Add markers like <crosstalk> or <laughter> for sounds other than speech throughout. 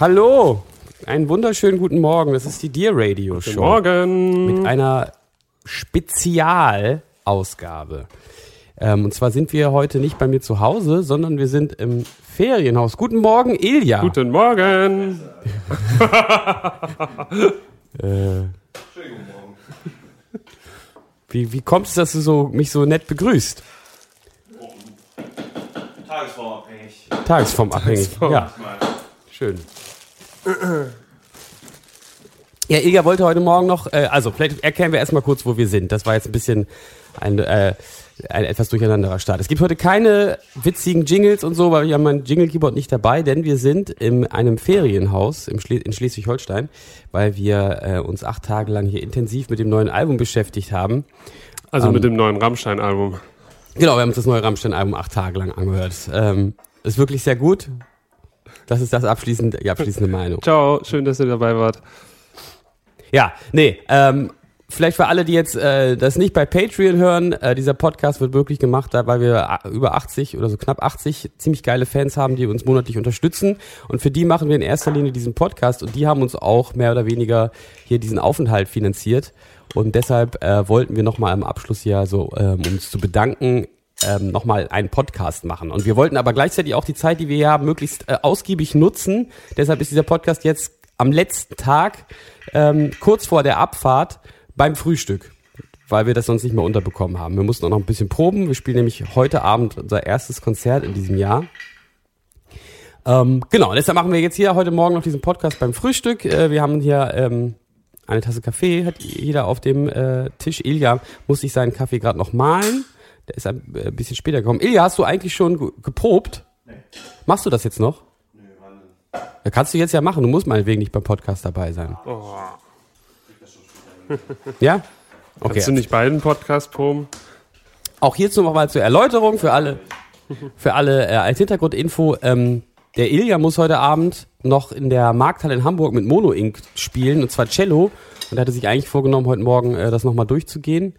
Hallo, einen wunderschönen guten Morgen. Das ist die Dear Radio Show. Guten Morgen. Mit einer Spezialausgabe. Ähm, und zwar sind wir heute nicht bei mir zu Hause, sondern wir sind im Ferienhaus. Guten Morgen, Ilja. Guten Morgen. <laughs> äh, wie, wie kommt es, dass du so, mich so nett begrüßt? Tagesformabhängig. Tagesformabhängig, ja. Schön. Ja, Ilja wollte heute Morgen noch, äh, also vielleicht erklären wir erstmal kurz, wo wir sind. Das war jetzt ein bisschen ein, äh, ein etwas durcheinanderer Start. Es gibt heute keine witzigen Jingles und so, weil ich habe mein Jingle-Keyboard nicht dabei, denn wir sind in einem Ferienhaus im Schle in Schleswig-Holstein, weil wir äh, uns acht Tage lang hier intensiv mit dem neuen Album beschäftigt haben. Also um, mit dem neuen Rammstein-Album. Genau, wir haben uns das neue Rammstein-Album acht Tage lang angehört. Ähm, ist wirklich sehr gut. Das ist das abschließend, die abschließende Meinung. Ciao, schön, dass ihr dabei wart. Ja, nee, ähm, vielleicht für alle, die jetzt äh, das nicht bei Patreon hören, äh, dieser Podcast wird wirklich gemacht, da, weil wir über 80 oder so knapp 80 ziemlich geile Fans haben, die uns monatlich unterstützen. Und für die machen wir in erster Linie diesen Podcast und die haben uns auch mehr oder weniger hier diesen Aufenthalt finanziert. Und deshalb äh, wollten wir nochmal im Abschluss hier so, ähm, uns zu bedanken, ähm, nochmal einen Podcast machen. Und wir wollten aber gleichzeitig auch die Zeit, die wir haben, möglichst äh, ausgiebig nutzen. Deshalb ist dieser Podcast jetzt am letzten Tag, ähm, kurz vor der Abfahrt, beim Frühstück. Weil wir das sonst nicht mehr unterbekommen haben. Wir mussten auch noch ein bisschen proben. Wir spielen nämlich heute Abend unser erstes Konzert in diesem Jahr. Ähm, genau, deshalb machen wir jetzt hier heute Morgen noch diesen Podcast beim Frühstück. Äh, wir haben hier ähm, eine Tasse Kaffee, hat jeder auf dem äh, Tisch. Ilja muss sich seinen Kaffee gerade noch malen. Der ist ein äh, bisschen später gekommen. Ilja, hast du eigentlich schon geprobt? Nee. Machst du das jetzt noch? Nee, wann Ja, kannst du jetzt ja machen. Du musst meinetwegen nicht beim Podcast dabei sein. Oh. <laughs> ja? Okay. Kannst du nicht beiden Podcast proben? Auch hierzu nochmal zur Erläuterung für alle, für alle äh, als Hintergrundinfo. Ähm, der Ilja muss heute Abend noch in der Markthalle in Hamburg mit Mono Inc. spielen, und zwar Cello. Und er hatte sich eigentlich vorgenommen, heute Morgen äh, das nochmal durchzugehen.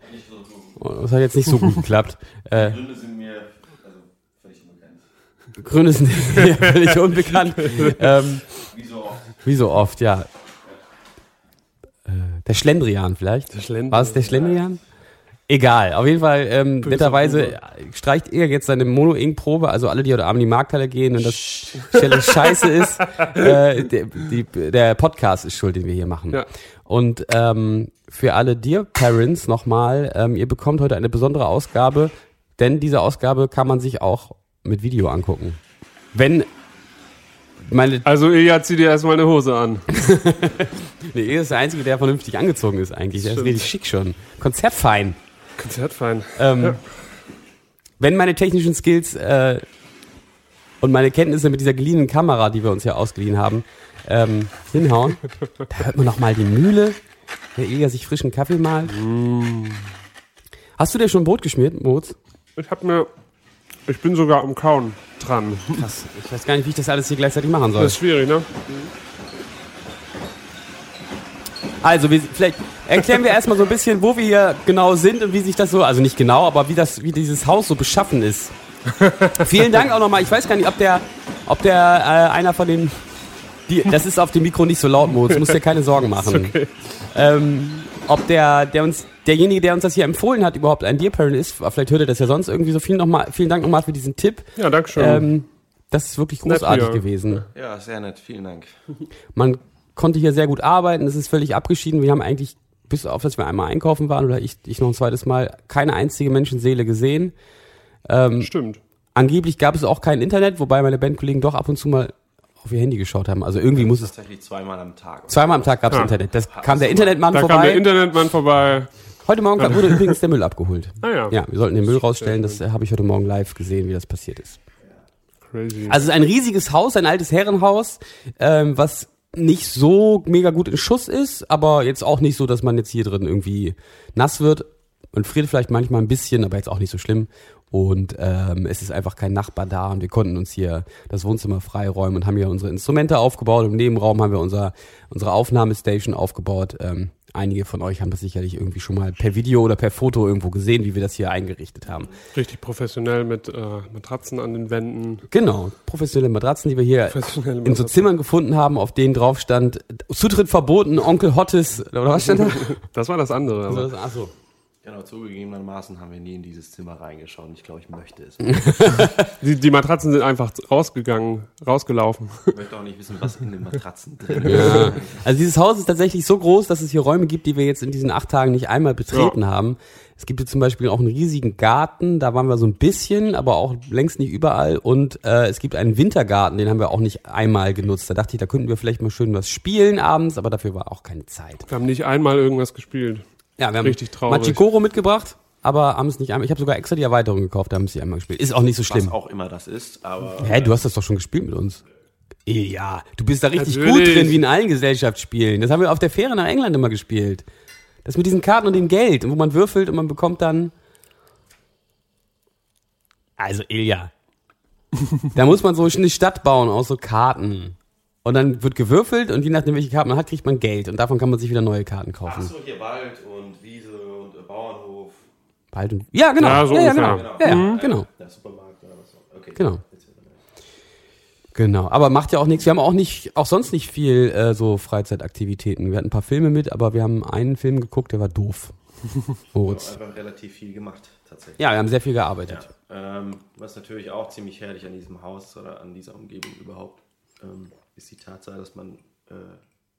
Das hat jetzt nicht so gut geklappt. <laughs> Äh, Gründe sind mir also völlig unbekannt. Gründe sind <laughs> mir völlig unbekannt. ähm, wie so oft. Wie so oft, ja. Äh, der Schlendrian vielleicht. Der Schlendrian. War es der Schlendrian? Egal, auf jeden Fall, ähm, netterweise streicht er jetzt seine Mono-Ink-Probe, also alle, die heute Abend in die Markthalle gehen und das Stelle scheiße ist, <laughs> äh, der, die, der Podcast ist schuld, den wir hier machen. Ja. Und ähm, für alle Dear Parents nochmal, ähm, ihr bekommt heute eine besondere Ausgabe, denn diese Ausgabe kann man sich auch mit Video angucken. Wenn meine also Ilja zieht dir erstmal eine Hose an. <laughs> nee, er ist der Einzige, der vernünftig angezogen ist eigentlich. Der ist richtig schick schon. Konzertfein. Konzertfein. Ähm, ja. Wenn meine technischen Skills äh, und meine Kenntnisse mit dieser geliehenen Kamera, die wir uns ja ausgeliehen haben, ähm, hinhauen, da hört man noch mal die Mühle, der Ilja sich frischen Kaffee malt. Mm. Hast du dir schon Brot geschmiert, Moritz? Ich hab mir, ich bin sogar am Kauen dran. Krass, ich weiß gar nicht, wie ich das alles hier gleichzeitig machen soll. Das ist schwierig, ne? Also, wir, vielleicht erklären wir erstmal so ein bisschen, wo wir hier genau sind und wie sich das so, also nicht genau, aber wie das, wie dieses Haus so beschaffen ist. Vielen Dank auch nochmal. Ich weiß gar nicht, ob der, ob der äh, einer von den, die, das ist auf dem Mikro nicht so laut, Moritz. Musst dir keine Sorgen machen. Okay. Ähm, ob der, der uns, derjenige, der uns das hier empfohlen hat, überhaupt ein Dear Parent ist. Vielleicht hört er das ja sonst irgendwie so. Vielen, noch mal, vielen Dank nochmal für diesen Tipp. Ja, danke schön. Ähm, das ist wirklich großartig nett, ja. gewesen. Ja, sehr nett. Vielen Dank. Man konnte hier sehr gut arbeiten. Es ist völlig abgeschieden. Wir haben eigentlich, bis auf dass wir einmal einkaufen waren oder ich, ich noch ein zweites Mal, keine einzige Menschenseele gesehen. Ähm, Stimmt. Angeblich gab es auch kein Internet, wobei meine Bandkollegen doch ab und zu mal auf ihr Handy geschaut haben. Also irgendwie muss es Tatsächlich zweimal am Tag. zweimal am Tag gab es Ja. Internet. Das kam der Internetmann Da kam vorbei. der Internetmann vorbei. heute Morgen kam- wurde übrigens der Müll abgeholt. Ah ja. Ja, wir sollten den Müll rausstellen. Das habe ich heute Morgen live gesehen, wie das passiert ist. Crazy. Also es ist ein riesiges Haus, ein altes Herrenhaus, ähm, was nicht so mega gut in Schuss ist, aber jetzt auch nicht so, dass man jetzt hier drin irgendwie nass wird. Man friert vielleicht manchmal ein bisschen, aber jetzt auch nicht so schlimm. Und ähm, es ist einfach kein Nachbar da und wir konnten uns hier das Wohnzimmer freiräumen und haben hier unsere Instrumente aufgebaut. Im Nebenraum haben wir unser, unsere Aufnahmestation aufgebaut. Ähm, einige von euch haben das sicherlich irgendwie schon mal per Video oder per Foto irgendwo gesehen, wie wir das hier eingerichtet haben. Richtig professionell mit äh, Matratzen an den Wänden. Genau, professionelle Matratzen, die wir hier in so. Zimmern gefunden haben, auf denen drauf stand, Zutritt verboten, Onkel Hottes, oder was stand da? <laughs> Das war das andere. Also, ach so. Genau, zugegebenermaßen haben wir nie in dieses Zimmer reingeschaut. und Ich glaube, ich möchte es. <laughs> Die, die Matratzen sind einfach rausgegangen, rausgelaufen. Ich möchte auch nicht wissen, was in den Matratzen drin ist. Ja. Also dieses Haus ist tatsächlich so groß, dass es hier Räume gibt, die wir jetzt in diesen acht Tagen nicht einmal betreten haben. Es gibt hier zum Beispiel auch einen riesigen Garten, da waren wir so ein bisschen, aber auch längst nicht überall. Und äh, es gibt einen Wintergarten, den haben wir auch nicht einmal genutzt. Da dachte ich, da könnten wir vielleicht mal schön was spielen abends, aber dafür war auch keine Zeit. Wir haben nicht einmal irgendwas gespielt. Ja, wir haben Richtig traurig. Machikoro mitgebracht, aber haben es nicht einmal. Ich habe sogar extra die Erweiterung gekauft, da haben sie einmal gespielt. Ist auch nicht so Was schlimm. auch immer das ist, aber Hä, du hast das doch schon gespielt mit uns. Ja, du bist da richtig Natürlich. gut drin, wie in allen Gesellschaftsspielen. Das haben wir auf der Fähre nach England immer gespielt. Das mit diesen Karten und dem Geld, wo man würfelt und man bekommt dann. Also, Ilja. <laughs> da muss man so eine Stadt bauen aus so Karten. Und dann wird gewürfelt und je nachdem, welche Karten man hat, kriegt man Geld. Und davon kann man sich wieder neue Karten kaufen. Achso, hier Wald und Wiese und äh, Bauernhof. Bald und, ja, genau. Ja, so ja, ja, ungefähr. genau. Ja, ja, genau. Der Supermarkt oder was auch. Okay. Genau. Genau, aber macht ja auch nichts. Wir haben auch nicht, auch sonst nicht viel äh, so Freizeitaktivitäten. Wir hatten ein paar Filme mit, aber wir haben einen Film geguckt, der war doof. <laughs> Moritz. Einfach relativ viel gemacht, tatsächlich. Ja, wir haben sehr viel gearbeitet. Ähm, was natürlich auch ziemlich herrlich an diesem Haus oder an dieser Umgebung überhaupt ähm, ist die Tatsache, dass man äh,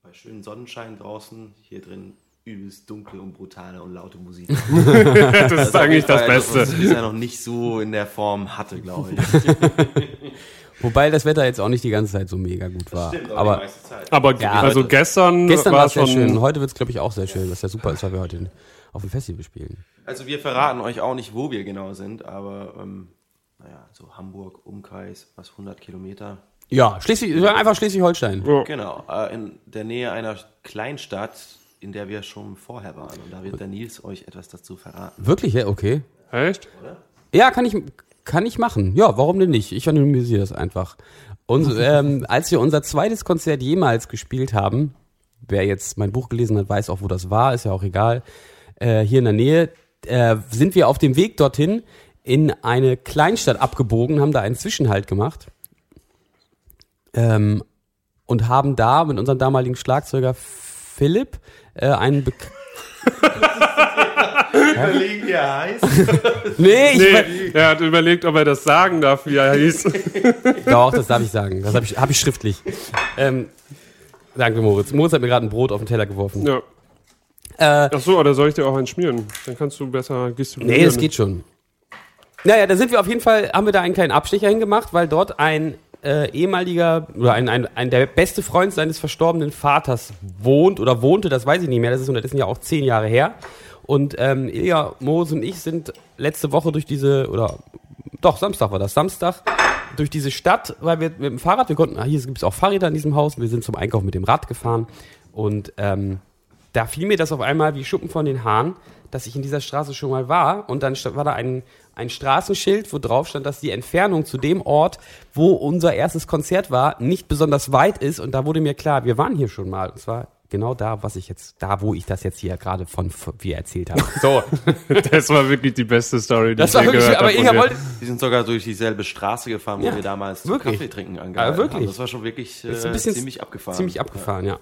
bei schönem Sonnenschein draußen hier drin übelst dunkle und brutale und laute Musik. <laughs> Das ist eigentlich das Beste. Das bisher noch nicht so in der Form hatte, glaube ich. <laughs> Wobei das Wetter jetzt auch nicht die ganze Zeit so mega gut war. Stimmt, aber die meiste Zeit. Aber Ja, also heute- gestern, gestern war es sehr schon schön. Heute wird es, glaube ich, auch sehr schön, was ja super ist, weil wir heute auf dem Festival spielen. Also wir verraten euch auch nicht, wo wir genau sind, aber ähm, naja, so Hamburg, Umkreis, was 100 Kilometer. Ja, Schleswig, einfach Schleswig-Holstein. Ja. Genau, äh, in der Nähe einer Kleinstadt, in der wir schon vorher waren. Und da wird der Nils euch etwas dazu verraten. Wirklich, ja, okay. Echt? Ja, kann ich, kann ich machen. Ja, warum denn nicht? Ich anonymisiere das einfach. Und <laughs> ähm, als wir unser zweites Konzert jemals gespielt haben, wer jetzt mein Buch gelesen hat, weiß auch, wo das war, ist ja auch egal. Äh, hier in der Nähe äh, sind wir auf dem Weg dorthin in eine Kleinstadt abgebogen, haben da einen Zwischenhalt gemacht ähm, und haben da mit unserem damaligen Schlagzeuger Philipp äh, einen Be <laughs> Überlegen, wie er heißt. <laughs> nee, ich Nee, er hat überlegt, ob er das sagen darf, wie er hieß. <laughs> Doch, das darf ich sagen. Das habe ich, hab ich schriftlich. Ähm, danke, Moritz. Moritz hat mir gerade ein Brot auf den Teller geworfen. ja. Äh, Ach so, oder soll ich dir auch einen schmieren? Dann kannst du besser gestikulieren. nee, das geht schon. Naja, da sind wir auf jeden Fall, haben wir da einen kleinen Abstecher hingemacht, weil dort ein äh, ehemaliger oder ein, ein, ein der beste Freund seines verstorbenen Vaters wohnt oder wohnte, das weiß ich nicht mehr, das ist unterdessen ja auch zehn Jahre her. Und ähm, Ilja, Moritz und ich sind letzte Woche durch diese, oder doch, Samstag war das, Samstag, durch diese Stadt, weil wir mit dem Fahrrad, wir konnten, ah, hier gibt es auch Fahrräder in diesem Haus, wir sind zum Einkauf mit dem Rad gefahren und ähm, da fiel mir das auf einmal wie Schuppen von den Haaren, dass ich in dieser Straße schon mal war und dann war da ein, ein Straßenschild, wo drauf stand, dass die Entfernung zu dem Ort, wo unser erstes Konzert war, nicht besonders weit ist und da wurde mir klar, wir waren hier schon mal und zwar genau da, was ich jetzt, da wo ich das jetzt hier gerade von, von wie erzählt habe. <laughs> So, Das war wirklich die beste Story, die das ich war wirklich, gehört aber habe wollte, Wir sind sogar durch dieselbe Straße gefahren, wo Ja, wir damals zum wirklich. Kaffee trinken Ja, angehalten wirklich. haben. Das war schon wirklich äh, ist ein bisschen ziemlich abgefahren. ziemlich abgefahren, ja.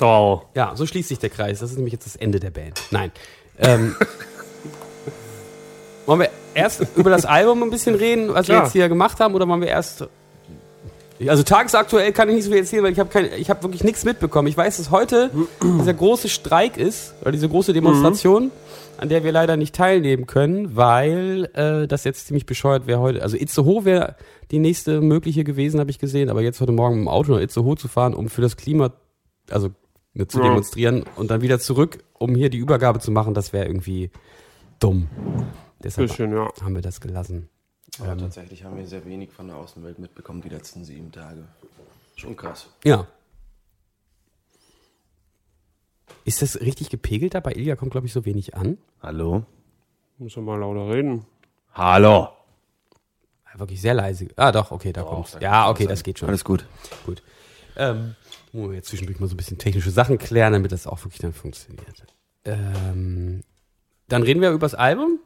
Oh. Ja, so schließt sich der Kreis. Das ist nämlich jetzt das Ende der Band. Nein. Ähm, <laughs> wollen wir erst <laughs> über das Album ein bisschen reden, was wir Klar. jetzt hier gemacht haben, oder wollen wir erst. Also tagesaktuell kann ich nicht so viel erzählen, weil ich habe kein, ich habe wirklich nichts mitbekommen. Ich weiß, dass heute <clears throat> dieser große Streik ist oder diese große Demonstration, an der wir leider nicht teilnehmen können, weil äh, das jetzt ziemlich bescheuert wäre heute. Also Itzehoe wäre die nächste mögliche gewesen, habe ich gesehen, aber jetzt heute Morgen mit dem Auto nach Itzehoe zu fahren, um für das Klima, also ne, zu Ja. demonstrieren und dann wieder zurück, um hier die Übergabe zu machen, das wäre irgendwie dumm. Deshalb Bisschen, ja. haben wir das gelassen. Aber tatsächlich haben wir sehr wenig von der Außenwelt mitbekommen die letzten sieben Tage. Schon krass. Ja. Ist das richtig gepegelt da? Bei Ilja kommt, glaube ich, so wenig an. Hallo? Muss man mal lauter reden. Hallo? Wirklich sehr leise. Ah, doch, okay, da kommt's. Ja, okay, das geht schon. Alles gut. gut. Ähm, muss jetzt zwischendurch mal so ein bisschen technische Sachen klären, damit das auch wirklich dann funktioniert. Ähm, dann reden wir über das Album.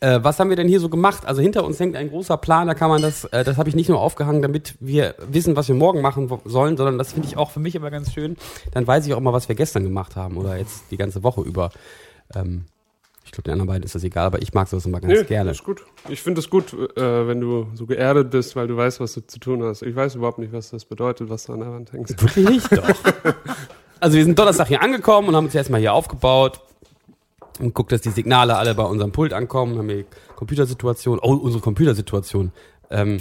Äh, was haben wir denn hier so gemacht? Also hinter uns hängt ein großer Plan, da kann man das, äh, das habe ich nicht nur aufgehangen, damit wir wissen, was wir morgen machen sollen, sondern das finde ich auch für mich immer ganz schön. Dann weiß ich auch immer, was wir gestern gemacht haben oder jetzt die ganze Woche über. Ähm, ich glaube, den anderen beiden ist das egal, aber ich mag sowas immer ganz Nee, gerne. ist gut. Ich finde es gut, äh, wenn du so geerdet bist, weil du weißt, was du zu tun hast. Ich weiß überhaupt nicht, was das bedeutet, was du an der Wand hängst. Wirklich nicht? Doch. <laughs> Also wir sind Donnerstag hier angekommen und haben uns erstmal hier aufgebaut und guckt, dass die Signale alle bei unserem Pult ankommen. Haben hier Computersituation. Oh, unsere Computersituation. Ähm,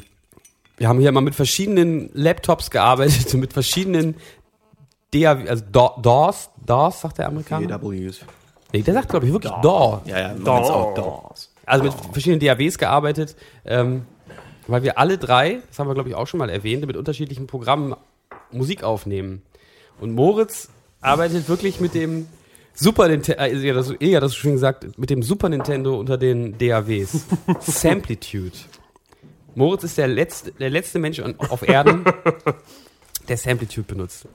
wir haben hier mal mit verschiedenen Laptops gearbeitet, <laughs> mit verschiedenen DAW, also DAWs, DAWs, sagt der Amerikaner. DAWs. Nee, der sagt, glaube ich, wirklich DAW. Ja, ja, Da. auch DAWs. Also mit verschiedenen DAWs gearbeitet, ähm, weil wir alle drei, das haben wir glaube ich auch schon mal erwähnt, mit unterschiedlichen Programmen Musik aufnehmen. Und Moritz arbeitet wirklich mit dem Super Nintendo, äh, ja, das, ja, das schon gesagt, mit dem Super Nintendo unter den DAWs. <laughs> Samplitude. Moritz ist der letzte, der letzte Mensch an- auf Erden, der Samplitude benutzt.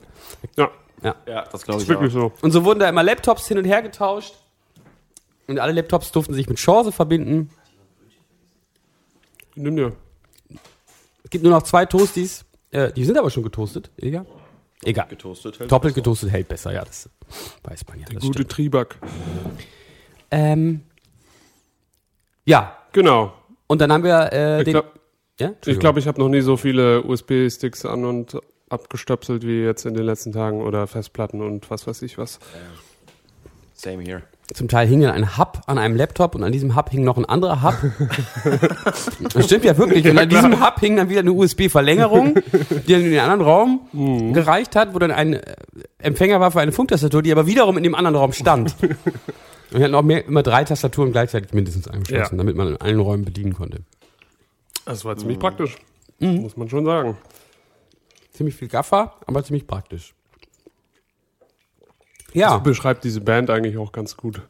Ja, Ja, das glaube ist ich auch. wirklich so. Und so wurden da immer Laptops hin und her getauscht. Und alle Laptops durften sich mit Chance verbinden. Nimm dir. Es gibt nur noch zwei Toasties. Äh, die sind aber schon getoastet. Egal. Egal. Getoastet hält Doppelt getoastet hält besser, ja. Das weiß man ja. Das Gute stimmt. Triebak. Ähm, ja. Genau. Und dann haben wir äh, Ich den. glaube, ja? ich, glaub, ich habe noch nie so viele USB-Sticks an und abgestöpselt wie jetzt in den letzten Tagen oder Festplatten und was weiß ich was. Same here. Zum Teil hing dann ein Hub an einem Laptop und an diesem Hub hing noch ein anderer Hub. <laughs> das stimmt ja wirklich. Und an diesem Hub hing dann wieder eine USB-Verlängerung, die dann in den anderen Raum gereicht hat, wo dann ein äh, Empfänger war für eine Funktastatur, die aber wiederum in dem anderen Raum stand. <laughs> Und wir hatten auch mehr, immer drei Tastaturen gleichzeitig mindestens angeschlossen, Ja. damit man in allen Räumen bedienen konnte. Das war ziemlich praktisch. Muss man schon sagen. Ziemlich viel Gaffer, aber ziemlich praktisch. Ja, Das beschreibt diese Band eigentlich auch ganz gut.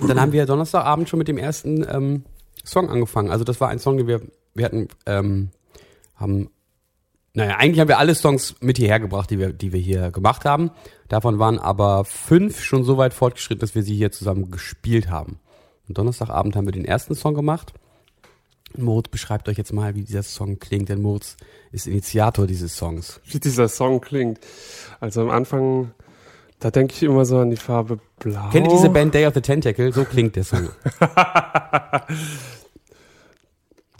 und dann haben wir Donnerstagabend schon mit dem ersten ähm, Song angefangen. Also das war ein Song, den wir, wir hatten, ähm, haben, naja, eigentlich haben wir alle Songs mit hierher gebracht, die wir, die wir hier gemacht haben. Davon waren aber fünf schon so weit fortgeschritten, dass wir sie hier zusammen gespielt haben. Und Donnerstagabend haben wir den ersten Song gemacht. Moritz beschreibt euch jetzt mal, wie dieser Song klingt, denn Moritz ist Initiator dieses Songs. Wie dieser Song klingt. Also am Anfang, da denke ich immer so an die Farbe Blau. Kennt ihr diese Band Day of the Tentacle? So klingt der Song. <laughs>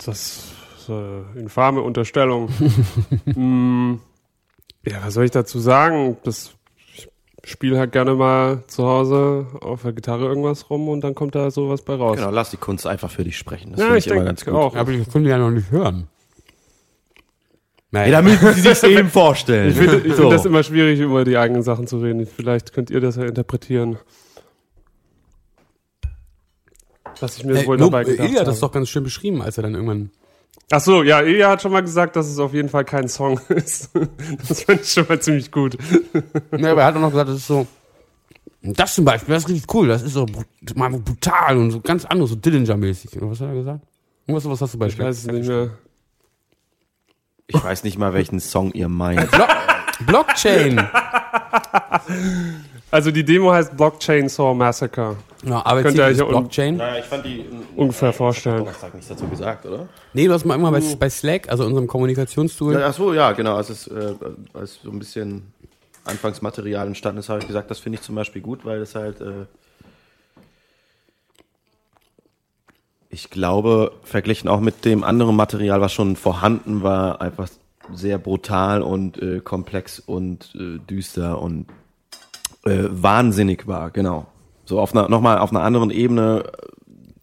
Das ist eine infame Unterstellung. mm, <laughs> ja, was soll ich dazu sagen? Das ich spiele halt gerne mal zu Hause auf der Gitarre irgendwas rum und dann kommt da sowas bei raus. Genau, lass die Kunst einfach für dich sprechen. Das Ja, finde ich ich, immer ganz gut. auch. Aber ich konnte ja noch nicht hören. Ja, Naja. da müssen Sie sich <laughs> eben vorstellen. Ich finde So. find das immer schwierig, über die eigenen Sachen zu reden. Vielleicht könnt ihr das ja interpretieren. Was ich mir Hey, wohl no, dabei gedacht Ilja hat das doch ganz schön beschrieben, als er dann irgendwann. Ach so, ja, Ilja hat schon mal gesagt, dass es auf jeden Fall kein Song <laughs> ist. Das fand ich schon mal ziemlich gut. Ne, aber er hat auch noch gesagt, das ist so. Das zum Beispiel, das ist richtig cool. Das ist so mal brutal und so ganz anders, so Dillinger-mäßig. Was hat er gesagt? Irgendwas, was hast du bei Ich weiß es nicht mehr. Ich weiß nicht mal, welchen Song ihr meint. Blo Blockchain. <laughs> Also die Demo heißt Blockchain Saw Massacre. Ja, Könnt ihr euch Blockchain. naja, ich fand die Ungefähr vorstellen. Donnerstag nichts dazu gesagt, oder? Nee, du hast mal irgendwann bei, bei Slack, also unserem Kommunikationstool. Ja, ach so, ja, genau. Als es äh, als so ein bisschen Anfangsmaterial entstanden ist, habe ich gesagt, das finde ich zum Beispiel gut, weil das halt. Äh, Ich glaube, verglichen auch mit dem anderen Material, was schon vorhanden war, einfach sehr brutal und äh, komplex und äh, düster und äh, wahnsinnig war, genau. So auf einer, nochmal auf einer anderen Ebene, äh,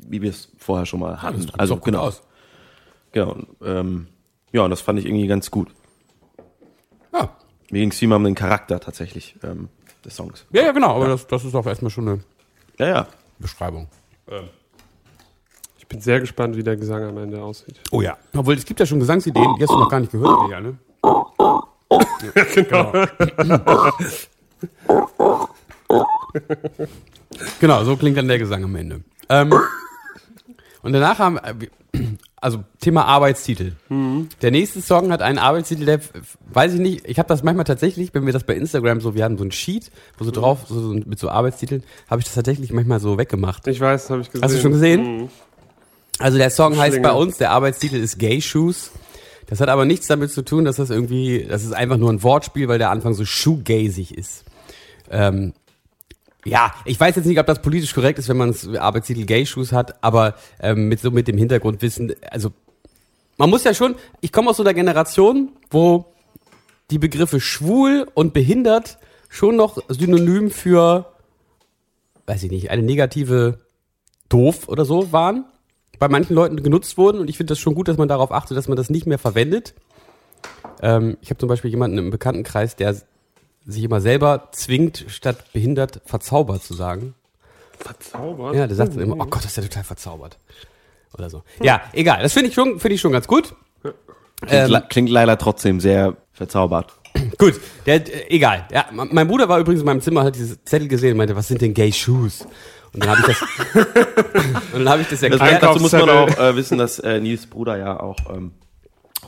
wie wir es vorher schon mal hatten. drückt's also genau. aus. Genau. und, Ähm, ja, und das fand ich irgendwie ganz gut. Ja. Mir ging es viel mal um den Charakter tatsächlich ähm, des Songs. Ja, ja, genau, aber das, das ist doch erstmal schon eine Ja, ja. Beschreibung. Ich bin sehr gespannt, wie der Gesang am Ende aussieht. Oh ja. Obwohl, es gibt ja schon Gesangsideen, die hast du noch gar nicht gehört, Digga, ne? <laughs> genau. <laughs> genau, so klingt dann der Gesang am Ende. Ähm, und danach haben, äh, wir- also Thema Arbeitstitel. Der nächste Song hat einen Arbeitstitel, der, weiß ich nicht, ich habe das manchmal tatsächlich, wenn wir das bei Instagram so, wir haben so ein Sheet, wo so drauf, so, so mit so Arbeitstiteln, habe ich das tatsächlich manchmal so weggemacht. Ich weiß, habe ich gesehen. Hast du schon gesehen? Mhm. Also der Song heißt bei uns, der Arbeitstitel ist Gay Shoes. Das hat aber nichts damit zu tun, dass das irgendwie, das ist einfach nur ein Wortspiel, weil der Anfang so shoegazig ist. Ähm, ja, ich weiß jetzt nicht, ob das politisch korrekt ist, wenn man Arbeitstitel Gay Shoes hat, aber ähm, mit so mit dem Hintergrundwissen, also man muss ja schon, ich komme aus so einer Generation, wo die Begriffe schwul und behindert schon noch synonym für, weiß ich nicht, eine negative doof oder so waren, bei manchen Leuten genutzt wurden und ich finde das schon gut, dass man darauf achtet, dass man das nicht mehr verwendet. Ähm, ich habe zum Beispiel jemanden im Bekanntenkreis, der sich immer selber zwingt, statt behindert verzaubert zu sagen. Verzaubert? Ja, der sagt dann immer, oh Gott, das ist ja total verzaubert. Oder so. Ja, egal. Das finde ich schon, finde ich schon ganz gut. Klingt, Ähm, le- klingt leider trotzdem sehr verzaubert. <clears throat> Gut, der, äh, egal. Ja, mein Bruder war übrigens in meinem Zimmer, hat dieses Zettel gesehen und meinte, was sind denn Gay Shoes? Und dann habe ich das, <laughs> und dann habe ich das Das, erklärt. dazu muss man auch äh, wissen, dass äh, Nils Bruder ja auch ähm,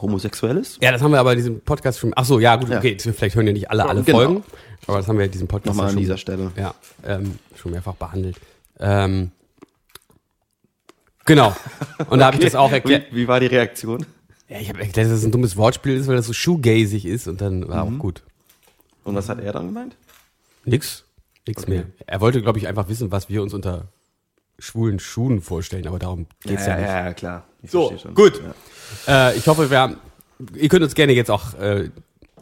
homosexuell ist. Ja, das haben wir aber in diesem Podcast schon. Ach so, ja, gut, Ja. okay. Vielleicht hören ja nicht alle alle Genau. Folgen, aber das haben wir in diesem Podcast Nochmal ja an schon, dieser Stelle. ja, ähm, schon mehrfach behandelt. Ähm, genau. Und da habe ich das auch erklärt. Wie, wie war die Reaktion? Ja, ich habe erklärt, dass es ein dummes Wortspiel ist, weil das so shoegazig ist und dann war Mhm. auch gut. Und was hat er dann gemeint? Nix, nix Okay. mehr. Er wollte, glaube ich, einfach wissen, was wir uns unter schwulen Schuhen vorstellen, aber darum geht's ja, ja, nicht. ja, ja, klar. Ich So, gut. Ja. Äh, ich hoffe, wir haben, ihr könnt uns gerne jetzt auch, äh,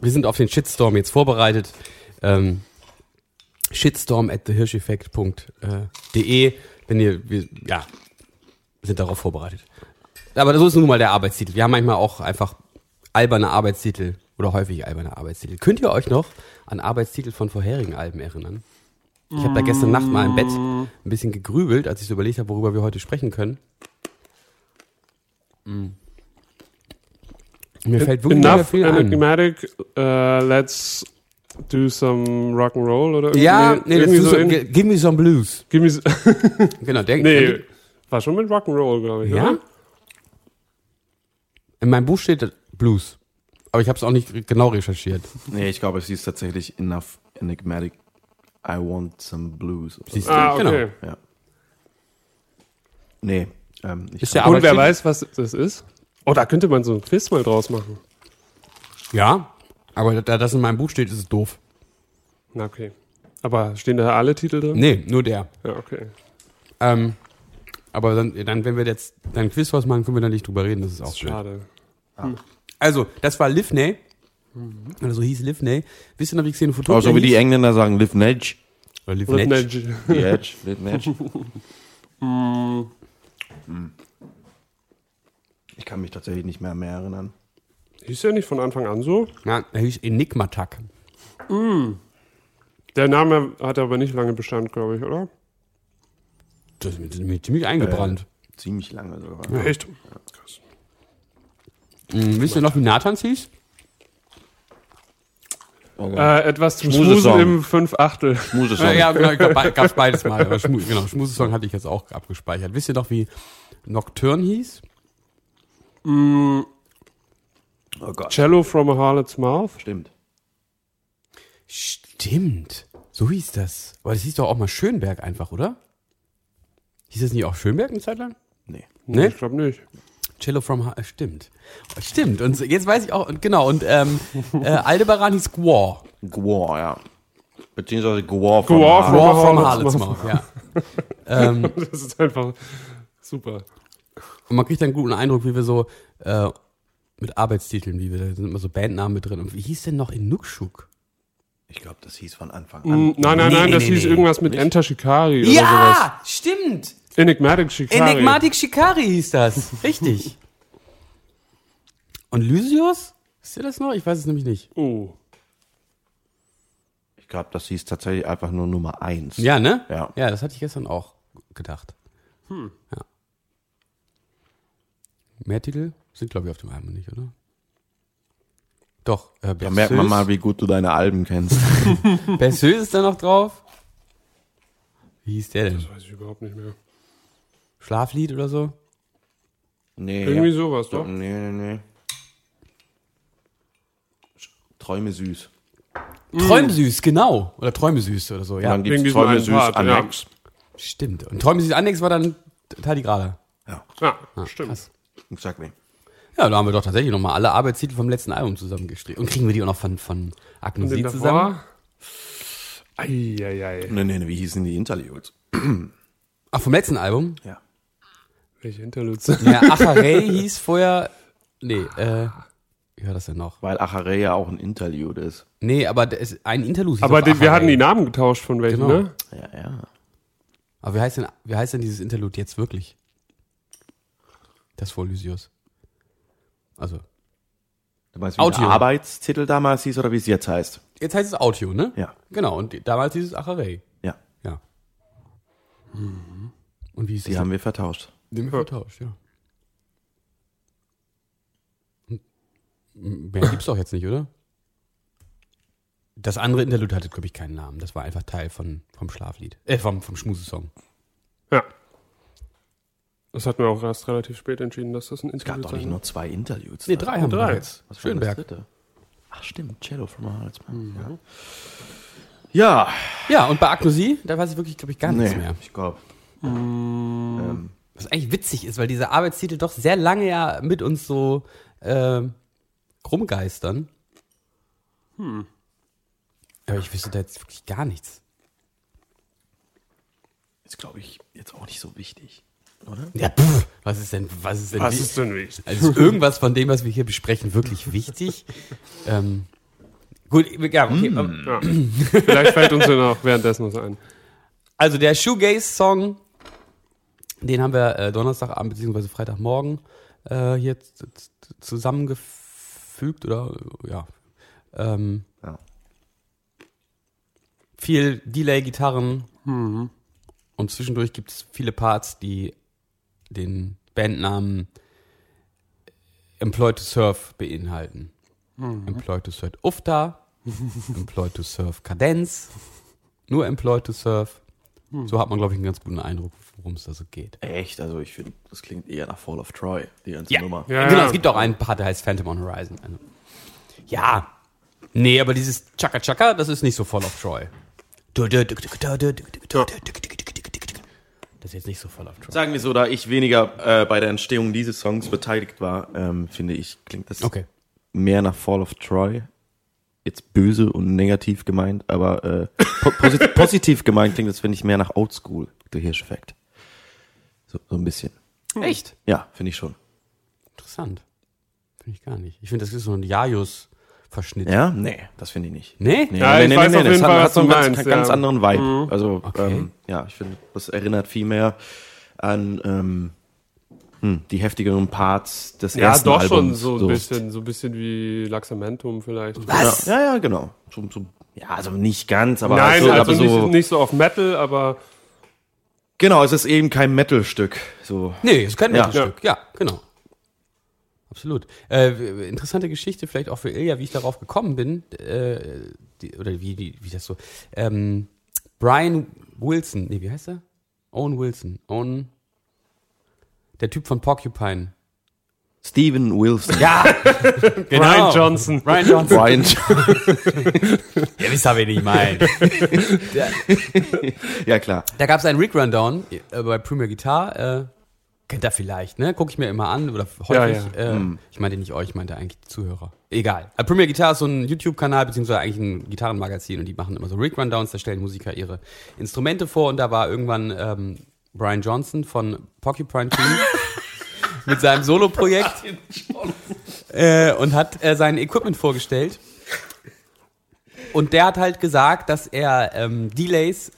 wir sind auf den Shitstorm jetzt vorbereitet. Ähm, shitstorm at thehirscheffekt.de, wenn ihr, wir, ja, sind darauf vorbereitet. Aber so ist nun mal der Arbeitstitel. Wir haben manchmal auch einfach alberne Arbeitstitel oder häufig alberne Arbeitstitel. Könnt ihr euch noch an Arbeitstitel von vorherigen Alben erinnern? Ich habe da gestern Nacht mal im Bett ein bisschen gegrübelt, als ich so überlegt habe, worüber wir heute sprechen können. Mir fällt wirklich Enough viel ein. enigmatic, uh, let's do some Rock'n'Roll oder Ja, irgendwie- nee, das irgendwie so so, in, gi- give me some blues. give me s- <laughs> Genau, der, Nee, der, war schon mit Rock'n'Roll, glaube ich, ja? oder? In meinem Buch steht Blues. Aber ich habe es auch nicht genau recherchiert. Nee, ich glaube, es hieß tatsächlich Enough Enigmatic. I want some blues. Oder Siehst du? Ah, Genau. okay. Ja. Nee. Ähm, ich Ist der Und wer weiß, was das ist? Oh, da könnte man so ein Quiz mal draus machen. Ja, aber da das in meinem Buch steht, ist es doof. Na, okay. Aber stehen da alle Titel drin? Nee, nur der. Ja, okay. Ähm, aber dann, dann, wenn wir jetzt ein Quiz draus machen, können wir da nicht drüber reden. Das ist auch schön. Schade. Also, das war Livney. Oder so hieß Livney. Wisst ihr noch, wie Xenophotopia Oh, so wie die? Engländer sagen, live Nedge. Oder Live. Nedge. Live Nedge. Ich kann mich tatsächlich nicht mehr, mehr erinnern. Hieß der nicht von Anfang an so? Ja, er hieß Enigmatak. Der Name hat aber nicht lange Bestand, glaube ich, oder? Das ist mir ziemlich eingebrannt. Ziemlich lange sogar. Echt? Mhm, wisst ihr noch, wie Nathans hieß? Oh. Äh, etwas zum. Schmusen im Fünf Achtel. Schmusesong. Ja, <laughs> genau, be- gab's beides mal. Aber Schmu genau, Schmusesong hatte ich jetzt auch abgespeichert. Wisst ihr noch, wie Nocturne hieß? Oh Gott. Cello from a Harlot's Mouth. Stimmt. Stimmt. So hieß das. Aber das hieß doch auch mal Schönberg einfach, oder? Hieß das nicht auch Schönberg eine Zeit lang? Nee. Ne? Ich glaube nicht. Cello from Ha- äh, stimmt. Stimmt. Und jetzt weiß ich auch, und genau, und ähm, äh, Aldebaran hieß Gwar. Gwar, ja. Beziehungsweise Gwar von Gwar Harlem. Gwar from Harlotsmouth. Ja. <laughs> ähm, Das ist einfach super. Und man kriegt dann einen guten Eindruck, wie wir so äh, mit Arbeitstiteln, wie wir, da sind immer so Bandnamen mit drin. Und wie hieß denn noch Inukshuk? Ich glaube, das hieß von Anfang Mm, an. Nein, nein, Nee, nein, das nee, hieß nee. irgendwas mit Enter Shikari oder sowas. Ja, stimmt. Enigmatic Shikari. Enigmatic Shikari hieß das. Richtig. <laughs> Und Lysios? Ist ihr das noch? Ich weiß es nämlich nicht. Oh. Ich glaube, das hieß tatsächlich einfach nur Nummer eins. Ja, ne? Ja. Ja, das hatte ich gestern auch gedacht. Hm. Ja. Mehr Titel sind, glaube ich, auf dem Album nicht, oder? Doch. Äh, Da merkt man mal, wie gut du deine Alben kennst. <laughs> Berceuse ist da noch drauf. Wie hieß der denn? Das weiß ich überhaupt nicht mehr. Schlaflied oder so? nee. Irgendwie sowas, doch. Nee, nee, nee. Träume süß. Träumsüß, genau. Oder Träumesüß oder so, Und ja. dann gibt's wegen diesem Träume süß Part, ja. Annex. Stimmt. Und Träumesüß Annex war dann Tardigrade. Ja. Ja, Ah, stimmt. krass. exactly. Ja, da haben wir doch tatsächlich nochmal alle Arbeitstitel vom letzten Album zusammengestrichen. Und kriegen wir die auch noch von, von Und Agnosie zusammen? Eieiei. Nee, nee, nee, wie hießen die Interludes? Ach, vom letzten Album? Ja. Welche Interludes? Ja, Acharei hieß vorher. Nee, äh. Wie war das denn noch? Weil Acharei ja auch ein Interlude ist. Nee, aber ist ein Interlude. hieß Aber den, wir hatten die Namen getauscht von welchen, Genau. ne? Ja, ja. Aber wie heißt, denn, wie heißt denn dieses Interlude jetzt wirklich? Das vor Lysius. Also, Du meinst, wie Audio. der Arbeitstitel damals hieß oder wie es jetzt heißt? jetzt heißt es Audio, ne? Ja. Genau, und damals hieß es Acharei. Ja. Ja. Und wie ist Die das? haben wir vertauscht. Den wir vertauscht, ja. Hm. Mehr gibt's doch jetzt nicht, oder? Das andere Interlude hatte, glaube ich, keinen Namen. Das war einfach Teil von, vom Schlaflied. Äh, vom, vom Schmusesong. Ja. Das hatten wir auch erst relativ spät entschieden, dass das ein Es gab Interlude doch nicht nur zwei Interludes. Nee, drei haben wir drei. doch jetzt. Was Schönberg. Das dritte? Ach stimmt, Cello from a Halsman. Ja. Ja, und bei Agnosie, da weiß ich wirklich, glaube ich, gar nichts Nee, mehr. ich glaube. Mm. Ähm, Was eigentlich witzig ist, weil diese Arbeitstitel doch sehr lange ja mit uns so ähm, rumgeistern. Hm. Aber ich wüsste da jetzt wirklich gar nichts. ist, glaube ich, jetzt auch nicht so wichtig. Oder? Ja, pff, was ist denn, was ist denn, Was ist denn wichtig? also ist irgendwas von dem, was wir hier besprechen, wirklich wichtig? <laughs> ähm, gut, ja, okay. ähm, Ja. Vielleicht fällt uns ja noch währenddessen was ein. Also der Shoegaze-Song, den haben wir äh, Donnerstagabend bzw. Freitagmorgen äh, hier zusammengefügt oder ja. Ähm, Ja. viel Delay-Gitarren und zwischendurch gibt es viele Parts, die den Bandnamen Employ to Surf beinhalten. Employ to Surf Ufta, <laughs> Employ to Surf Kadenz, nur Employ to Surf. So hat man, glaube ich, einen ganz guten Eindruck, worum es da so geht. Echt, also ich finde, das klingt eher nach Fall of Troy, die ganze Ja. Nummer. Ja, genau, ja. es gibt auch einen Part, der heißt Phantom on Horizon. Also, ja. Nee, aber dieses Chaka Chaka, das ist nicht so voll of Troy. Das ist jetzt nicht so voll of Troy. Sagen wir so, da ich weniger äh, bei der Entstehung dieses Songs beteiligt war, ähm, finde ich, klingt das Okay. mehr nach Fall of Troy. Jetzt böse und negativ gemeint, aber äh, po posit positiv gemeint klingt das, finde ich, mehr nach Oldschool, der Hirscheffekt. So, so ein bisschen. Echt? Ja, finde ich schon. Interessant. Finde ich gar nicht. Ich finde, das ist so ein Jajus-Verschnitt. Ja? Nee, das finde ich nicht. Nee? Nee, Ja, ich weiß auf das hat, hat so einen ganz, meinst, ganz ja. anderen Vibe. Also, Okay. ähm, ja, ich finde, das erinnert viel mehr an ähm, hm, die heftigeren Parts des Ja, ersten doch schon Albums. so ein bisschen, so ein bisschen wie Laxamentum vielleicht. Was? Ja, ja, ja genau. So, so, ja, also nicht ganz, aber Nein, so, also aber nicht, so nicht so auf Metal, aber genau, es ist eben kein Metal-Stück. So. Nee, ist kein Ja. Mittelstück. Ja. genau. Absolut. Äh, interessante Geschichte vielleicht auch für Ilja, wie ich darauf gekommen bin, äh, die, oder wie, wie, wie das so. Ähm, Brian Wilson, nee, wie heißt er? Owen Wilson. Owen, der Typ von Porcupine. Steven Wilson. Ja, <laughs> genau. Brian Johnson. Brian Johnson. Brian. Ihr wisst ja, wen ich meine. ja, klar. Da gab es einen Rick Rundown äh, bei Premier Guitar. Äh, kennt ihr vielleicht, ne? Gucke ich mir immer an oder häufig. Ja, ja. Äh, Ich meinte nicht euch, ich meinte eigentlich die Zuhörer. Egal. Äh, Premier Guitar ist so ein YouTube-Kanal, beziehungsweise eigentlich ein Gitarrenmagazin und die machen immer so Rick Rundowns, da stellen Musiker ihre Instrumente vor und da war irgendwann ähm, Brian Johnson von Porcupine Tree. <laughs> mit seinem Solo-Projekt äh, und hat äh, sein Equipment vorgestellt. Und der hat halt gesagt, dass er ähm, Delays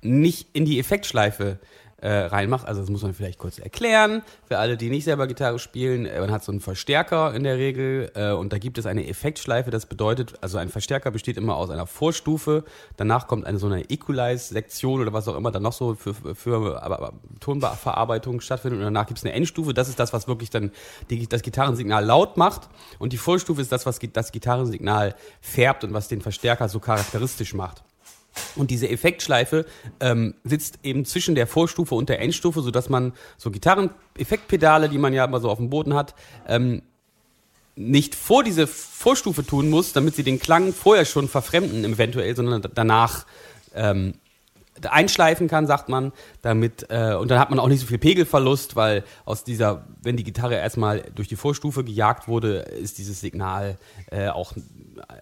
nicht in die Effektschleife äh, reinmacht. Also das muss man vielleicht kurz erklären. Für alle, die nicht selber Gitarre spielen, äh, man hat so einen Verstärker in der Regel äh, und da gibt es eine Effektschleife. Das bedeutet, also ein Verstärker besteht immer aus einer Vorstufe. Danach kommt eine so eine Equalize-Sektion oder was auch immer dann noch so für, für aber, aber Tonverarbeitung stattfindet. Und danach gibt es eine Endstufe. Das ist das, was wirklich dann die, das Gitarrensignal laut macht. Und die Vorstufe ist das, was das Gitarrensignal färbt und was den Verstärker so charakteristisch macht. Und diese Effektschleife ähm, sitzt eben zwischen der Vorstufe und der Endstufe, sodass man so Gitarren-Effektpedale, die man ja immer so auf dem Boden hat, ähm, nicht vor diese Vorstufe tun muss, damit sie den Klang vorher schon verfremden, eventuell, sondern danach ähm, einschleifen kann, sagt man, damit äh, und dann hat man auch nicht so viel Pegelverlust, weil aus dieser, wenn die Gitarre erstmal durch die Vorstufe gejagt wurde, ist dieses Signal äh, auch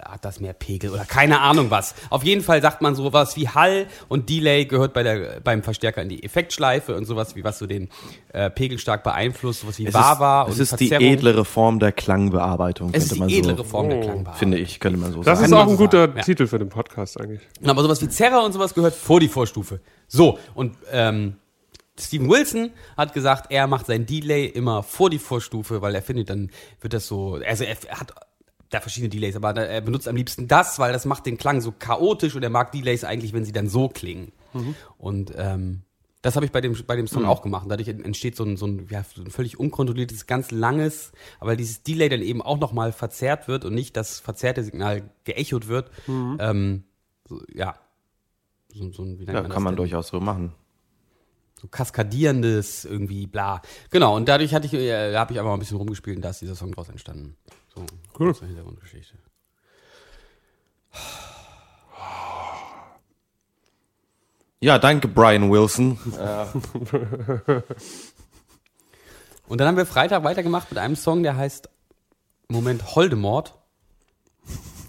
hat das mehr Pegel oder keine Ahnung was. Auf jeden Fall sagt man sowas wie Hall und Delay gehört bei der, beim Verstärker in die Effektschleife und sowas wie was so den äh, Pegel stark beeinflusst, sowas wie Es Bava ist, und es ist Verzerrung. die edlere Form der Klangbearbeitung, es ist die man edlere so, Form der Oh. Klangbearbeitung. finde ich, könnte man so Das sagen. ist man auch ein guter ja. Titel für den Podcast eigentlich. Aber sowas wie Zerra und sowas gehört vor die Vorstufe. So, und ähm, Steven Wilson hat gesagt, er macht sein Delay immer vor die Vorstufe, weil er findet, dann wird das so, also er hat da verschiedene Delays, aber er benutzt am liebsten das, weil das macht den Klang so chaotisch und er mag Delays eigentlich, wenn sie dann so klingen. Und ähm, das habe ich bei dem, bei dem Song auch gemacht. Und dadurch entsteht so ein, so, ein, ja, so ein völlig unkontrolliertes, ganz langes, aber dieses Delay dann eben auch nochmal verzerrt wird und nicht das verzerrte Signal geechot wird. Ähm, so, ja. So, so ein, wie Ja, man kann man denn? durchaus so machen. so kaskadierendes irgendwie bla. Genau, und dadurch hatte ich, äh, habe ich einfach mal ein bisschen rumgespielt und da ist dieser Song draus entstanden. So, Cool. zur Hintergrundgeschichte. Ja, danke, Brian Wilson. Und dann haben wir Freitag weitergemacht mit einem Song, der heißt Moment Holdemort.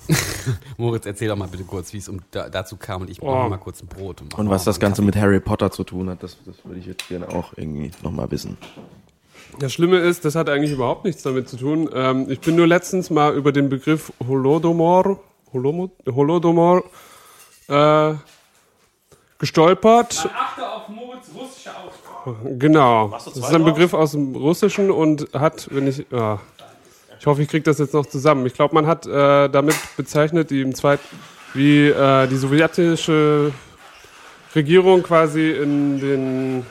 <laughs> Moritz, erzähl doch mal bitte kurz, wie es um da, dazu kam und ich brauche Oh. mal kurz ein Brot. Und, Und was das Ganze mit Harry Potter zu tun hat, das, das würde ich jetzt gerne auch irgendwie nochmal wissen. Das Schlimme ist, das hat eigentlich überhaupt nichts damit zu tun. Ähm, ich bin nur letztens mal über den Begriff Holodomor, Holomo, Holodomor äh, gestolpert. Achte auf Moritz russische Aussprache. Genau. Das ist ein Begriff aus dem Russischen und hat, wenn ich, ja, ich hoffe, ich kriege das jetzt noch zusammen. Ich glaube, man hat äh, damit bezeichnet, die im zweiten, wie äh, die sowjetische Regierung quasi in den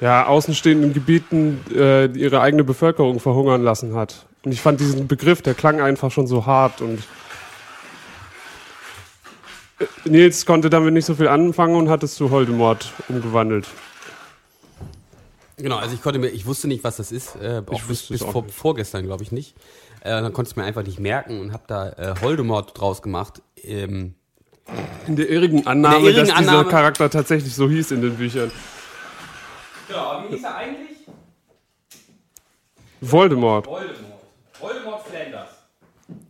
ja, außenstehenden Gebieten äh, ihre eigene Bevölkerung verhungern lassen hat. Und ich fand diesen Begriff, der klang einfach schon so hart und äh, Nils konnte damit nicht so viel anfangen und hat es zu Holdemort umgewandelt. Genau, also ich konnte mir, ich wusste nicht, was das ist, äh, auch Ich bis, bis auch vor, vorgestern, glaube ich nicht. Äh, dann konnte ich es mir einfach nicht merken und habe da äh, Holdemort draus gemacht. Ähm, In der irrigen Annahme, der irrigen dass dieser Annahme- Charakter tatsächlich so hieß in den Büchern. Genau, wie hieß er eigentlich? Voldemort. Voldemort. Voldemort Flanders.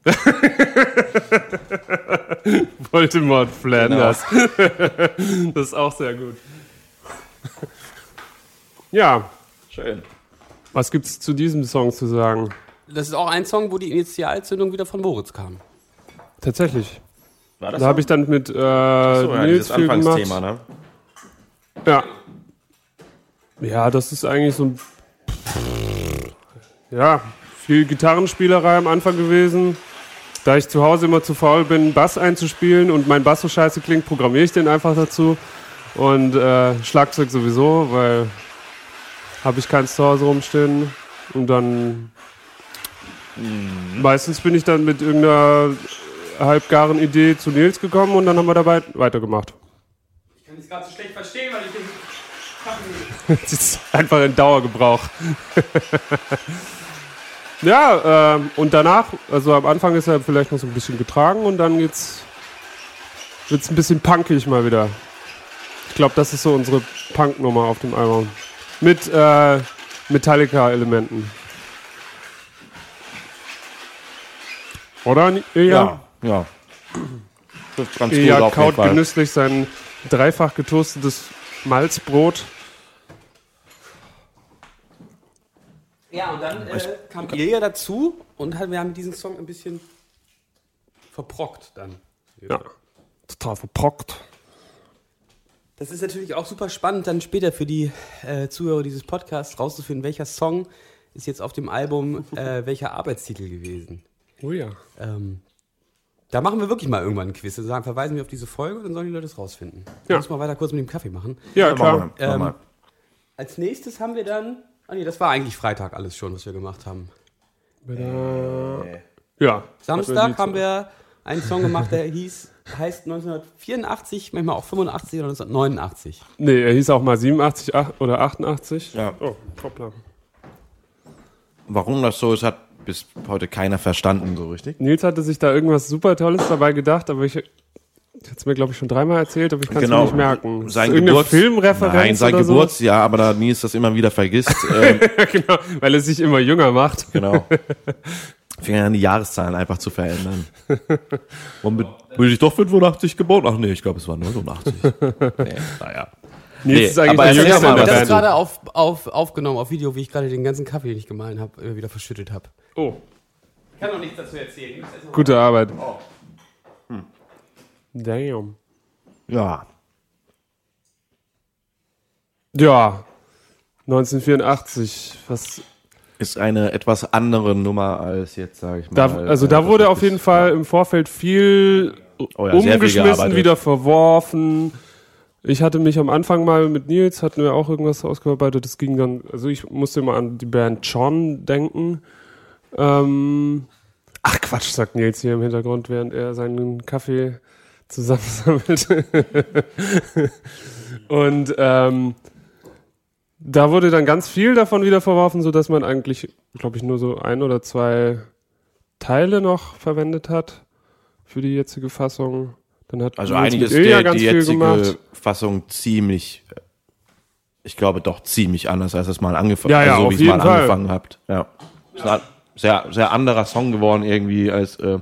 <laughs> Voldemort Flanders. <laughs> das ist auch sehr gut. ja, Schön. was gibt's zu diesem Song zu sagen? Das ist auch ein Song, wo die Initialzündung wieder von Moritz kam. Tatsächlich. War das Da habe ich dann mit äh, so, ja, Nils viel gemacht. Anfangsthema, ne? Ja. Ja, das ist eigentlich so ein. Ja, viel Gitarrenspielerei am Anfang gewesen. Da ich zu Hause immer zu faul bin, Bass einzuspielen und mein Bass so scheiße klingt, programmiere ich den einfach dazu. Und äh, Schlagzeug sowieso, weil habe ich keins zu Hause rumstehen. Und dann meistens bin ich dann mit irgendeiner halbgaren Idee zu Nils gekommen und dann haben wir dabei weitergemacht. Ich kann das gerade so schlecht verstehen, weil ich den <laughs> Das ist einfach in Dauergebrauch. <laughs> ja, ähm, und danach, also am Anfang ist er vielleicht noch so ein bisschen getragen und dann geht's wird's ein bisschen punkig mal wieder. Ich glaube, das ist so unsere Punk-Nummer auf dem Album. Mit äh, Metallica-Elementen. Oder? Ilja? Ja, ja. Das ist ganz gut Ilja kaut genüsslich sein dreifach getoastetes Malzbrot. Ja, und dann äh, kam Ilja dazu und hat, wir haben diesen Song ein bisschen verprockt dann. Ja. Total verprockt. Das ist natürlich auch super spannend, dann später für die äh, Zuhörer dieses Podcasts rauszufinden, welcher Song ist jetzt auf dem Album äh, <laughs> welcher Arbeitstitel gewesen. Oh ja. Ähm, da machen wir wirklich mal irgendwann einen Quiz und sagen, verweisen wir auf diese Folge und dann sollen die Leute es rausfinden. Ja. Muss mal weiter kurz mit dem Kaffee machen. Ja, Ja, klar. Ähm. Als nächstes haben wir dann. Ah nee, das war eigentlich Freitag alles schon, was wir gemacht haben. Äh, ja. Samstag haben wir einen Song gemacht, der hieß, heißt 1984, manchmal auch 85 oder 1989. Nee, er hieß auch mal 87 ach- oder 88. Ja. Oh, hoppla. Warum das so ist, hat bis heute keiner verstanden, so richtig. Nils hatte sich da irgendwas super Tolles dabei gedacht, aber ich hätte es mir, glaube ich, schon dreimal erzählt, aber ich kann es mir nicht merken. Ist Sein das Geburts Filmreferenz Nein, sein Geburtsjahr, aber da Nils das immer wieder vergisst. <laughs> ähm, so? genau, weil er sich immer jünger macht. genau. <laughs> Fing an, die Jahreszahlen einfach zu verändern. Womit bin ich doch 85 geboren? Ach nee, ich glaube, es war 89. <laughs> nee, naja. Nils Nee, ist eigentlich aber der ist Jüngste das ist Band. gerade auf, auf, aufgenommen, auf Video, wie ich gerade den ganzen Kaffee, den ich gemahlen habe, wieder verschüttet habe. Oh, Ich kann noch nichts dazu erzählen. gute Arbeit. Oh. Damn. Ja. Ja, 1984. Was Ist eine etwas andere Nummer als jetzt, sage ich mal. da, also da äh, wurde auf jeden Fall im Vorfeld viel Oh ja, viel umgeschmissen, gearbeitet. wieder verworfen. Ich hatte mich am Anfang mal mit Nils, hatten wir auch irgendwas ausgearbeitet. Das ging dann, also ich musste immer an die Band John denken. Ähm, ach Quatsch, sagt Nils hier im Hintergrund, während er seinen Kaffee zusammensammelt. <laughs> Und ähm, da wurde dann ganz viel davon wieder verworfen, sodass man eigentlich, glaube ich, nur so ein oder zwei Teile noch verwendet hat für die jetzige Fassung. Dann hat Also eigentlich ist der, die jetzige gemacht. Fassung ziemlich, ich glaube doch ziemlich anders, als es mal angefangen, Ja, ja, also, auf wie es mal Fall. angefangen habt. Ja. Es ist ein sehr, sehr anderer Song geworden irgendwie, als äh,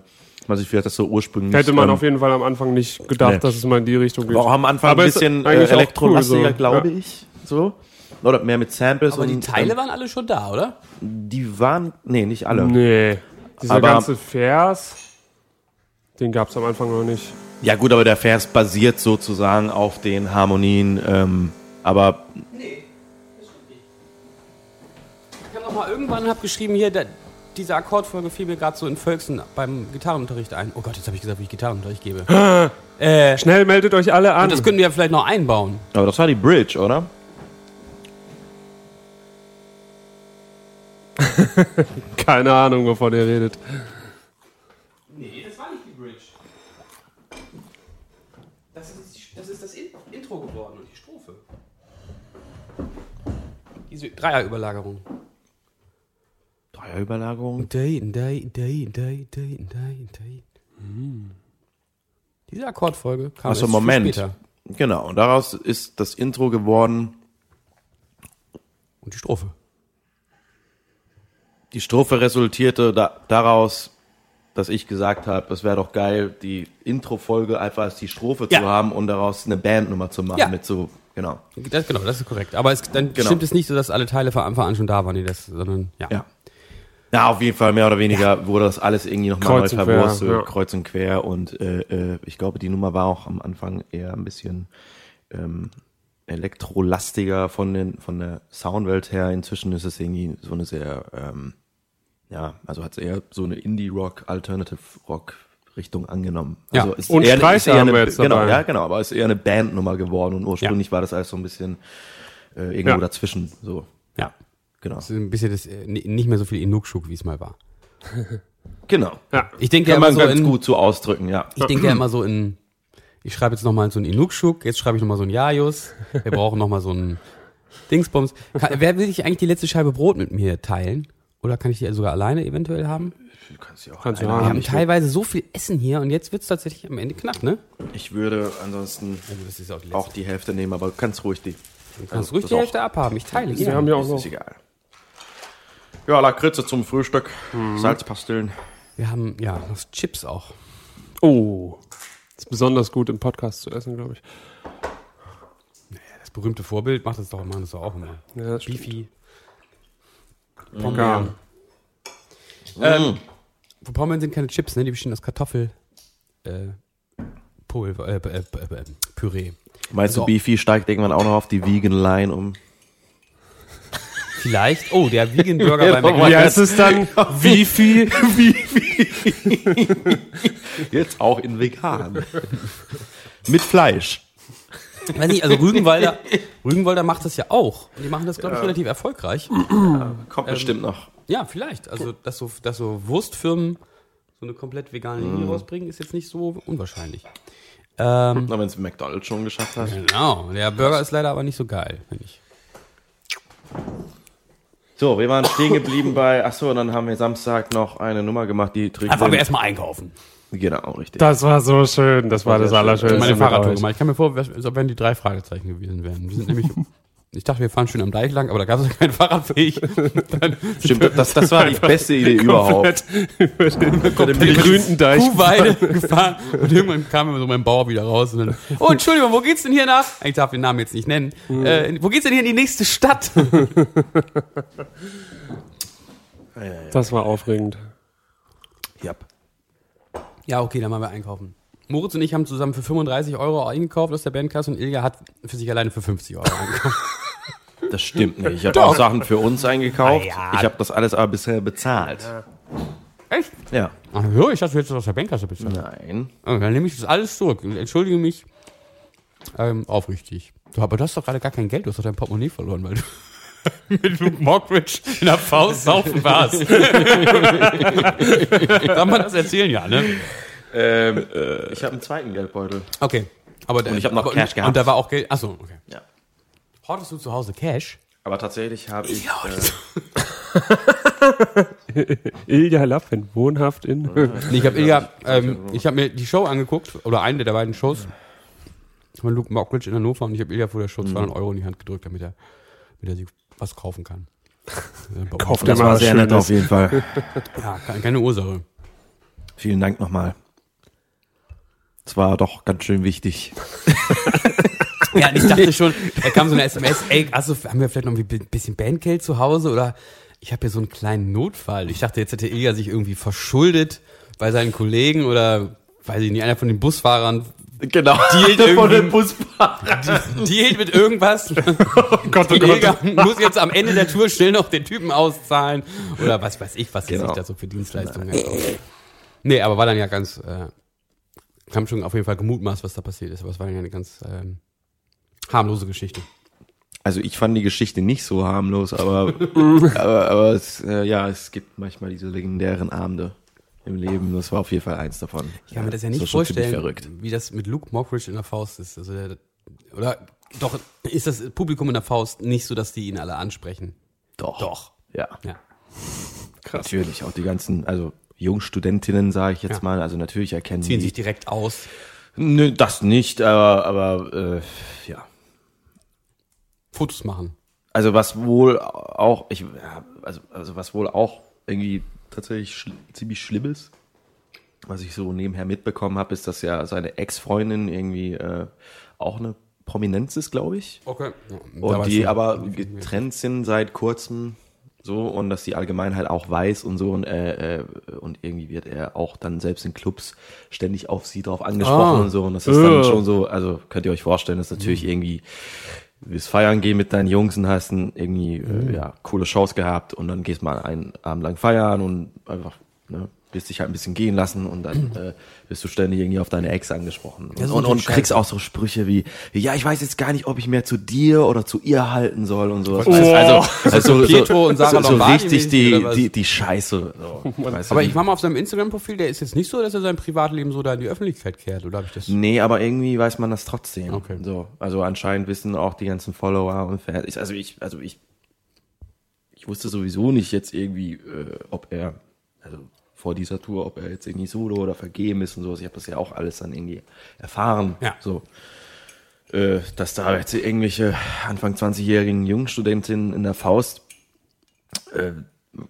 man sich vielleicht das so ursprünglich. Hätte man ähm, auf jeden Fall am Anfang nicht gedacht, Nee. dass es mal in die Richtung geht. war auch am Anfang Aber ein bisschen äh, elektrolastiger, cool so. glaube Ja. ich. So. Oder mehr mit Samples. Aber die und, Teile ähm, waren alle schon da, oder? Die waren, nee, nicht alle. Nee. Dieser Aber- ganze Vers, den gab es am Anfang noch nicht. Ja gut, aber der Vers basiert sozusagen auf den Harmonien, ähm, aber Ich habe noch mal irgendwann hab geschrieben hier, diese Akkordfolge fiel mir gerade so in Völksen beim Gitarrenunterricht ein. Oh Gott, jetzt habe ich gesagt, wie ich Gitarrenunterricht gebe. äh, Schnell meldet euch alle an. und das könnten wir ja vielleicht noch einbauen. aber das war die Bridge, oder? <laughs> Keine Ahnung, wovon ihr redet. Nee, das war nicht die Bridge. Das ist das, ist das In Intro geworden und die Strophe. Diese Dreierüberlagerung. Dreierüberlagerung. Day, day, day, day, day, day, day. Diese Akkordfolge kam viel Moment. später. Genau, und daraus ist das Intro geworden. Und die Strophe. Die Strophe resultierte da, daraus, dass ich gesagt habe, es wäre doch geil, die Intro-Folge einfach als die Strophe Ja. zu haben und daraus eine Bandnummer zu machen Ja. mit so, genau. Das, genau, das ist korrekt. Aber es, dann Genau. stimmt es nicht so, dass alle Teile von Anfang an schon da waren, die das, sondern ja. Ja. Ja, auf jeden Fall mehr oder weniger wurde das alles irgendwie nochmal neu verwurstelt, ja. kreuz und quer und äh, äh, ich glaube, die Nummer war auch am Anfang eher ein bisschen ähm, elektrolastiger von den von der Soundwelt her. Inzwischen ist es irgendwie so eine sehr ähm, ja, also hat es eher so eine Indie-Rock, Alternative-Rock Richtung angenommen. Ja. Also ist Und eher, Streicher ist eher eine, jetzt genau, dabei. ja, genau, aber ist eher eine Bandnummer geworden und ursprünglich war das alles so ein bisschen äh, irgendwo Ja. dazwischen. So, Ja. Genau. Das ist ein bisschen das, äh, ni- nicht mehr so viel Inukschuk, wie es mal war. <laughs> Genau. Ja. Ich denke ja Kann immer man so ganz in, gut so ausdrücken, ja. ich denke ja immer so in, ich schreibe jetzt nochmal so einen Inukschuk, jetzt schreibe ich nochmal so einen Jajus, wir brauchen nochmal so einen Dingsbums. Kann, wer will sich eigentlich die letzte Scheibe Brot mit mir teilen? Oder kann ich die sogar alleine eventuell haben? Du kannst ja auch Kannst alleine haben. Wir haben. teilweise so viel Essen hier und jetzt wird's tatsächlich am Ende knapp, ne? ich würde ansonsten Also das ist auch die auch die Hälfte nehmen, aber du kannst ruhig die. Du kannst ruhig das die Hälfte abhaben, ich teile Wir haben ja auch noch. ist egal. Ja, Lakritze zum Frühstück, Mhm. Salzpastillen. Wir haben, ja, noch Chips auch. Oh. Ist besonders gut im Podcast zu essen, glaube ich. Das berühmte Vorbild macht das doch, machen das doch auch immer. Ja, das. Beefy. Gar. Ähm, Pombeeren sind keine Chips, ne? Die bestehen aus Kartoffel, äh, Pulver, äh, äh, äh, äh, Püree. Meinst So. du, Beefy steigt irgendwann auch noch auf die Vegan Line um? Vielleicht. Oh, der Vegan Burger bei Wie McDonald's. heißt es dann? <laughs> Wie viel? Jetzt auch in vegan. Mit Fleisch. Ich weiß nicht, also Rügenwalder, Rügenwalder macht das ja auch. Und die machen das, glaube ich, relativ erfolgreich. Kommt bestimmt noch. Ja, vielleicht. Also, dass so, dass so Wurstfirmen so eine komplett vegane Linie rausbringen, ist jetzt nicht so unwahrscheinlich. Ähm, Na, wenn es McDonald's schon geschafft hat. genau. Der Burger ist leider aber nicht so geil, finde ich. So, wir waren stehen geblieben bei, achso, und dann haben wir Samstag noch eine Nummer gemacht, die trägt. Einfach wir erstmal einkaufen. Genau, richtig. Das war so schön. Das war das schön. Allerschönste. Meine mit Fahrradtour gemacht. Ich kann mir vor, als ob wenn die drei Fragezeichen gewesen wären. Wir sind nämlich, ich dachte, wir fahren schön am Deich lang, aber da gab es kein Fahrradweg. <laughs> Dann Stimmt, das, das war die beste Idee überhaupt. <laughs> Über den begrünten Deich. Kuhweide gefahren und irgendwann kam immer so mein Bauer wieder raus und dann, oh Entschuldigung, wo geht's denn hier nach? Ich darf den Namen jetzt nicht nennen. Äh, wo geht's denn hier in die nächste Stadt? <laughs> Das war aufregend. Ja. Ja, okay, dann machen wir einkaufen. Moritz und ich haben zusammen für 35 Euro eingekauft aus der Bandkasse und Ilja hat für sich alleine für 50 Euro eingekauft. <laughs> Das stimmt nicht. Ich habe auch Sachen für uns eingekauft. Ah, ja. Ich habe das alles aber bisher bezahlt. Echt? Ja. Ach so, ich dachte, du hättest das aus der Bandkasse bezahlt. Nein. Oh, dann nehme ich das alles zurück und entschuldige mich ähm, aufrichtig. Du, aber du hast doch gerade gar kein Geld, du hast doch dein Portemonnaie verloren, weil du <laughs> mit Luke Mockridge in der Faust saufen warst. <laughs> Kann man das erzählen, ja, ne? Ähm, <laughs> ich habe einen zweiten Geldbeutel. Okay. Aber Und ich hab noch aber, Cash gehabt. Und da war auch Geld. Achso, okay. Ja. Hortest du zu Hause Cash? Aber tatsächlich habe ich. <laughs> Ilja Lappen, wohnhaft in. Nee, ich habe Ilja, ähm, ich habe mir die Show angeguckt, oder eine der beiden Shows von Luke Mockridge in Hannover und ich habe Ilja vor der Show 200 Euro in die Hand gedrückt, damit er, damit er sich was kaufen kann. <laughs> Kauft das er mal war sehr nett auf jeden Fall. Ja, keine Ursache. Vielen Dank nochmal. War doch ganz schön wichtig. Ja, ich dachte <laughs> schon, da kam so eine SMS, ey, also haben wir vielleicht noch ein bisschen Bandgeld zu Hause oder ich habe hier so einen kleinen Notfall. Ich dachte, jetzt hätte Ilja sich irgendwie verschuldet bei seinen Kollegen oder weiß ich nicht, einer von den Busfahrern Genau. Dealt Von den Busfahrern. dealt mit irgendwas. <laughs> Oh Gott, oh Gott. <laughs> muss jetzt am Ende der Tour schnell noch den Typen auszahlen oder was weiß ich, was er Genau. sich da so für Dienstleistungen hat. Nee, aber war dann ja ganz, äh, haben schon auf jeden Fall gemutmaßt, was da passiert ist, aber es war ja eine ganz ähm, harmlose Geschichte. Also ich fand die Geschichte nicht so harmlos, aber, <laughs> aber, aber es, äh, ja, es gibt manchmal diese legendären Abende im Leben. Das war auf jeden Fall eins davon. Ich kann mir das ja nicht ziemlich vorstellen, verrückt. wie das mit Luke Mockridge in der Faust ist. Also der, oder doch ist das Publikum in der Faust nicht so, dass die ihn alle ansprechen. Doch. Doch. Ja. Ja. Natürlich. Auch die ganzen, also Jungstudentinnen, sage ich jetzt Ja. mal. Also natürlich erkennen Ziehen die. sich direkt aus. Nö, das nicht, aber, aber äh, ja. Fotos machen. Also was wohl auch, ich, ja, also, also was wohl auch irgendwie tatsächlich schl ziemlich schlimm ist, was ich so nebenher mitbekommen habe, ist, dass ja seine Ex-Freundin irgendwie äh, auch eine Prominenz ist, glaube ich. Okay. Und die aber getrennt sind seit kurzem so und dass die Allgemeinheit auch weiß und so und, äh, äh, und irgendwie wird er auch dann selbst in Clubs ständig auf sie drauf angesprochen Ah. und so und das ist dann Äh. schon so, also könnt ihr euch vorstellen, das ist natürlich irgendwie du willst feiern gehen mit deinen Jungs und hast irgendwie äh, ja, coole Shows gehabt und dann gehst mal einen Abend lang feiern und einfach ne, wirst dich halt ein bisschen gehen lassen und dann <clears throat> äh, wirst du ständig irgendwie auf deine Ex angesprochen. Und, und natürlich kriegst auch so Sprüche wie, ja, ich weiß jetzt gar nicht, ob ich mehr zu dir oder zu ihr halten soll und sowas. Oh. Also, also <laughs> Pietro und Sarah so, so richtig die, die, die Scheiße. So, <laughs> du, Aber ich war mal auf seinem Instagram-Profil, der ist jetzt nicht so, dass er sein Privatleben so da in die Öffentlichkeit kehrt, oder habe ich das? Nee, aber irgendwie weiß man das trotzdem. Okay. So, also anscheinend wissen auch die ganzen Follower und Fans. Also ich, also ich, ich wusste sowieso nicht jetzt irgendwie, äh, ob er, also vor dieser Tour, ob er jetzt irgendwie solo oder vergeben ist und sowas. Ich habe das ja auch alles dann irgendwie erfahren. Ja. So, äh, dass da jetzt irgendwelche Anfang 20-jährigen Jungstudentinnen in der Faust, äh,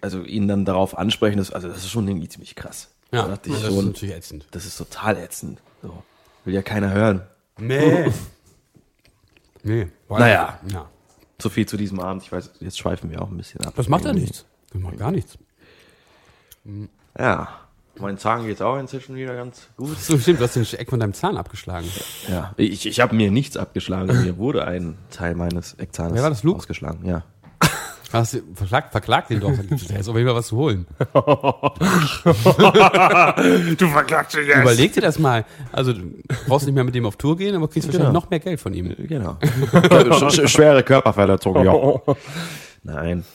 also ihn dann darauf ansprechen, das, also das ist schon irgendwie ziemlich krass. Ja, Da das ist schon, natürlich ätzend. das ist total ätzend. So. Will ja keiner hören. Nee. <laughs> nee. Naja. Ja. So viel zu diesem Abend. Ich weiß, jetzt schweifen wir auch ein bisschen ab. Das macht ja nichts. Wir machen gar nichts. Ja. Mein Zahn geht auch inzwischen wieder ganz gut. So, stimmt, du hast den Eck von deinem Zahn abgeschlagen. Ja. Ich, ich habe mir nichts abgeschlagen. Mir wurde ein Teil meines Eckzahns Wer war das, Luke? ausgeschlagen. Ja. <laughs> Hast du, verklagt, verklagt den doch. <laughs> Da ist auf jeden Fall was zu holen. Du verklagst dich Überleg dir das mal. Also, du brauchst nicht mehr mit dem auf Tour gehen, aber kriegst wahrscheinlich Genau. noch mehr Geld von ihm. Genau. <laughs> Sch sch schwere Körperverletzung, ja. Nein.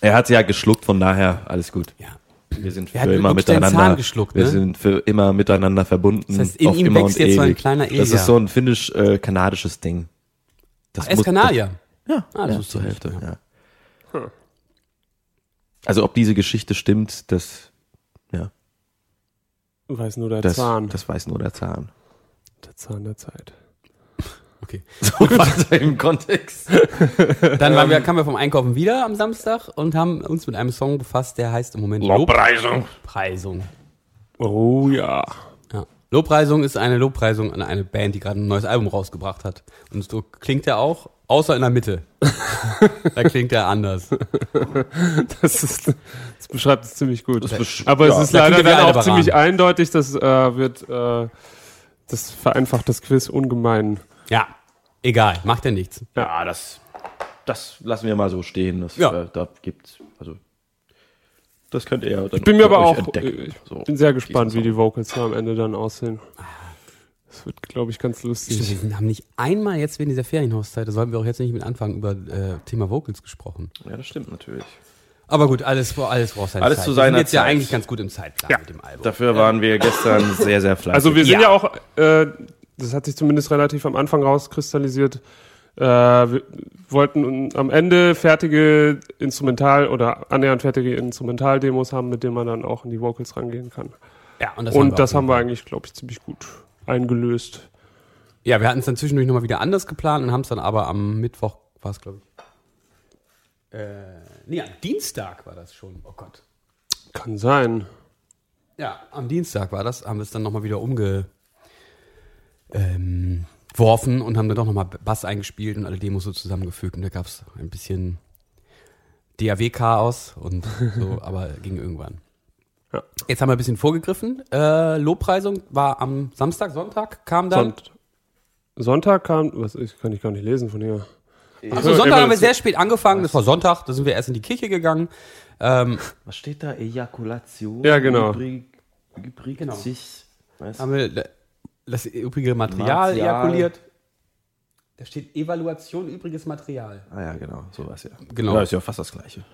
Er hat sie ja geschluckt, von daher alles gut. Ja. Wir sind für immer miteinander. Zahn geschluckt, wir ne? sind für immer miteinander verbunden. Das heißt, in ihm wächst jetzt so ein kleiner Das Ilja. ist so ein finnisch-kanadisches Ding. Das Er ist Kanadier. Ja, Ah, das ja wusste zur Hälfte. nicht, Ja. Also ob diese Geschichte stimmt, das, ja, Weiß nur der das, Zahn. das weiß nur der Zahn. der Zahn der Zeit. Okay. <laughs> So weiter im Kontext. Dann waren wir, kamen wir vom Einkaufen wieder am Samstag und haben uns mit einem Song befasst, der heißt im Moment Lobpreisung. Lobpreisung. Oh ja. Ja. Lobpreisung ist eine Lobpreisung an eine Band, die gerade ein neues Album rausgebracht hat. Und so klingt er auch, außer in der Mitte. <laughs> da klingt er anders. Das, ist, das beschreibt es ziemlich gut. besch- Aber ja. es ist Da leider er dann auch ziemlich eindeutig, das äh, wird, äh, das vereinfacht das Quiz ungemein. Ja, egal, macht ja nichts. Ja, das, das lassen wir mal so stehen. Das, Ja. äh, da gibt's, also, das könnt ihr ja dann Ich bin mir aber auch, entdecken. ich So. bin sehr gespannt, wie die Vocals da am Ende dann aussehen. Das wird, glaube ich, ganz lustig. Wir haben nicht einmal jetzt wegen dieser Ferienhauszeit, da sollten wir auch jetzt nicht mit anfangen, über äh, Thema Vocals gesprochen. Ja, das stimmt natürlich. Aber gut, alles, alles braucht seine Alles Zeit. zu wir seiner sind jetzt ja Zeit. eigentlich ganz gut im Zeitplan Ja. mit dem Album. Dafür waren wir gestern <laughs> sehr, sehr fleißig. Also wir sind Ja. ja, auch, äh, das hat sich zumindest relativ am Anfang rauskristallisiert, äh, wir wollten am Ende fertige Instrumental- oder annähernd fertige Instrumentaldemos haben, mit denen man dann auch in die Vocals rangehen kann. Ja, und das Und wir das haben wir eigentlich, glaube ich, ziemlich gut eingelöst. Ja, wir hatten es dann zwischendurch nochmal wieder anders geplant und haben es dann aber am Mittwoch, war es glaube ich. Äh, nee, am Dienstag war das schon. Oh Gott. Kann sein. Ja, am Dienstag war das, haben wir es dann nochmal wieder umge ähm, worfen und haben dann doch nochmal Bass eingespielt und alle Demos so zusammengefügt und da gab es ein bisschen DAW-Chaos und so, <laughs> aber ging irgendwann. Ja. Jetzt haben wir ein bisschen vorgegriffen. Äh, Lobpreisung war am Samstag, Sonntag, kam dann. Sonnt Sonntag kam, was ich kann ich gar nicht lesen von hier. Also Sonntag haben wir sehr spät angefangen, das war Sonntag, da sind wir erst in die Kirche gegangen. Ähm, Was steht da? Ejakulation? Ja, genau. Übrig, übrig Genau. haben wir das übrige Material, Material. ejakuliert. Da steht Evaluation übriges Material. Ah ja, genau, sowas ja. Genau. Ja, ist ja fast das Gleiche.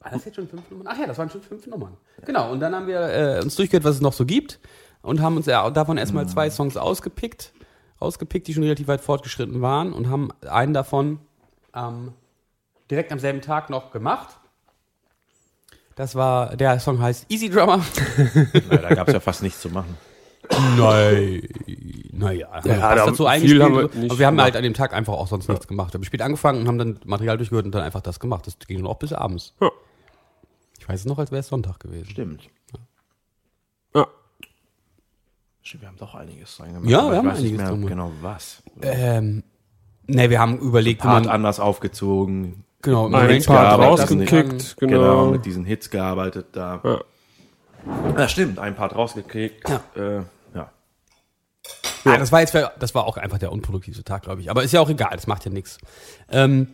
War das jetzt schon fünf Nummern? Ach ja, das waren schon fünf Nummern. Genau, und dann haben wir äh, uns durchgehört, was es noch so gibt und haben uns davon erstmal zwei Songs ausgepickt, ausgepickt, die schon relativ weit fortgeschritten waren und haben einen davon ähm, direkt am selben Tag noch gemacht. Das war, der Song heißt Easy Drummer. <laughs> Ja, da gab es ja fast nichts zu machen. Nein, naja, Ja, was da- dazu viel eingespielt. haben wir aber wir haben gemacht. halt an dem Tag einfach auch sonst nichts gemacht. Wir haben spät angefangen und haben dann Material durchgehört und dann einfach das gemacht. Das ging dann auch bis abends. Ja. Ich weiß es noch, als wäre es Sonntag gewesen. Stimmt. Ja. Stimmt, wir haben doch einiges dran gemacht. Ja, wir ich haben weiß nicht einiges mehr dran gemacht. Genau was. Ähm, ne, wir haben überlegt, Part man, anders aufgezogen. Genau, Einen Range Part rausgekickt, Genau. genau. mit diesen Hits gearbeitet da. Ja. Ja, stimmt, ein Part rausgekriegt. Ja. Äh, ja. Ah, das war jetzt, das war auch einfach der unproduktivste Tag, glaube ich. Aber ist ja auch egal, das macht ja nichts. Ähm,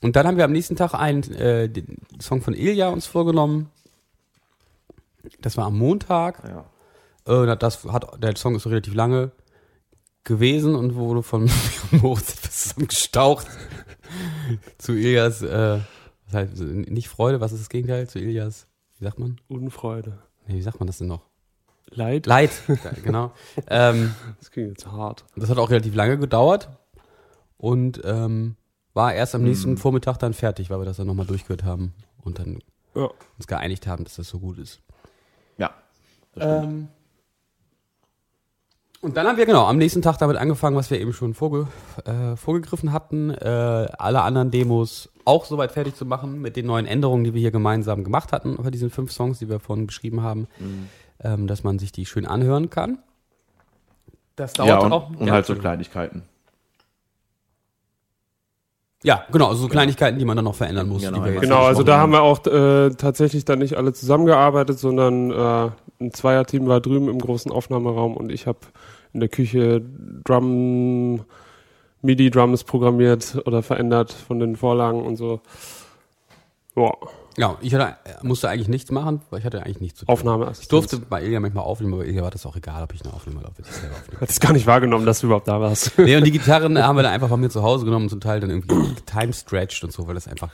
und dann haben wir am nächsten Tag einen äh, den Song von Ilja uns vorgenommen. Das war am Montag. ja. Äh, das hat, der Song ist relativ lange gewesen und wurde von <laughs> Moritz zusammengestaucht <laughs> zu Ilias, äh, was heißt, nicht Freude, was ist das Gegenteil zu Ilias, wie sagt man? Unfreude. Nee, wie sagt man das denn noch? Leid? Leid, <laughs> genau. ähm, Das ging jetzt hart. das hat auch relativ lange gedauert und ähm, war erst am nächsten Vormittag dann fertig, weil wir das dann nochmal durchgehört haben und dann Ja. uns geeinigt haben, dass das so gut ist. Ja. Ähm, und dann haben wir genau am nächsten Tag damit angefangen, was wir eben schon vorge äh, vorgegriffen hatten, äh, alle anderen Demos auch soweit fertig zu machen mit den neuen Änderungen, die wir hier gemeinsam gemacht hatten bei diesen fünf Songs, die wir vorhin beschrieben haben, ähm, dass man sich die schön anhören kann. Das dauert Ja, und, auch. und ja, halt so. Kleinigkeiten. Ja, genau, also so Kleinigkeiten, die man dann noch verändern muss. Genau, die wir jetzt Genau, also da haben. haben wir auch äh, tatsächlich dann nicht alle zusammengearbeitet, sondern äh, ein Zweierteam war drüben im großen Aufnahmeraum und ich habe in der Küche Drum, MIDI-Drums programmiert oder verändert von den Vorlagen und so. Ja, Ja, ich hatte, musste eigentlich nichts machen, weil ich hatte eigentlich nichts zu tun. Aufnahme. Ich durfte bei Ilja manchmal aufnehmen, aber Ilja war das auch egal, ob ich eine aufnehme oder ob ich selber aufnehme. Hat es gar nicht wahrgenommen, dass du überhaupt da warst. Nee, und die Gitarren haben wir dann einfach von mir zu Hause genommen und zum Teil dann irgendwie <clears throat> time-stretched und so, weil das einfach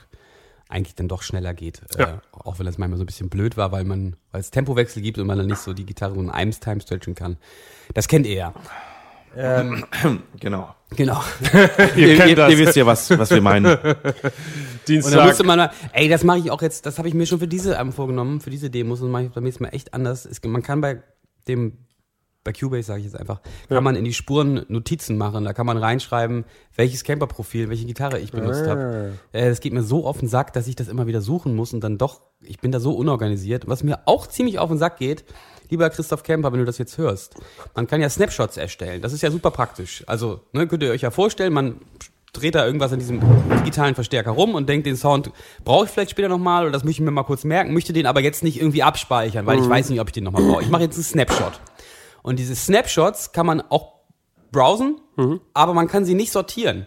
eigentlich dann doch schneller geht. Äh, Ja. auch wenn das manchmal so ein bisschen blöd war, weil man, weil es Tempowechsel gibt und man dann nicht so die Gitarre so in einem time stretchen kann. Das kennt ihr ja. <clears throat> Genau. Genau. <laughs> Ihr kennt ihr, das. ihr wisst ja, was, was wir meinen. <laughs> Und dann Dienstag. musste man, mal- ey, das mache ich auch jetzt, das habe ich mir schon für diese ähm, vorgenommen, für diese Demos und mache ich beim nächsten Mal echt anders. Es, man kann bei dem, bei Cubase sage ich jetzt einfach, kann Ja. man in die Spuren Notizen machen. Da kann man reinschreiben, welches Camper-Profil, welche Gitarre ich benutzt habe. Äh, das geht mir so auf den Sack, dass ich das immer wieder suchen muss und dann doch, ich bin da so unorganisiert. Was mir auch ziemlich auf den Sack geht, lieber Christoph Kemper, wenn du das jetzt hörst, man kann ja Snapshots erstellen. Das ist ja super praktisch. Also, ne, könnt ihr euch ja vorstellen, man dreht da irgendwas in diesem digitalen Verstärker rum und denkt, den Sound brauche ich vielleicht später nochmal oder das möchte ich mir mal kurz merken, möchte den aber jetzt nicht irgendwie abspeichern, weil ich weiß nicht, ob ich den nochmal brauche. Ich mache jetzt einen Snapshot. Und diese Snapshots kann man auch browsen, aber man kann sie nicht sortieren,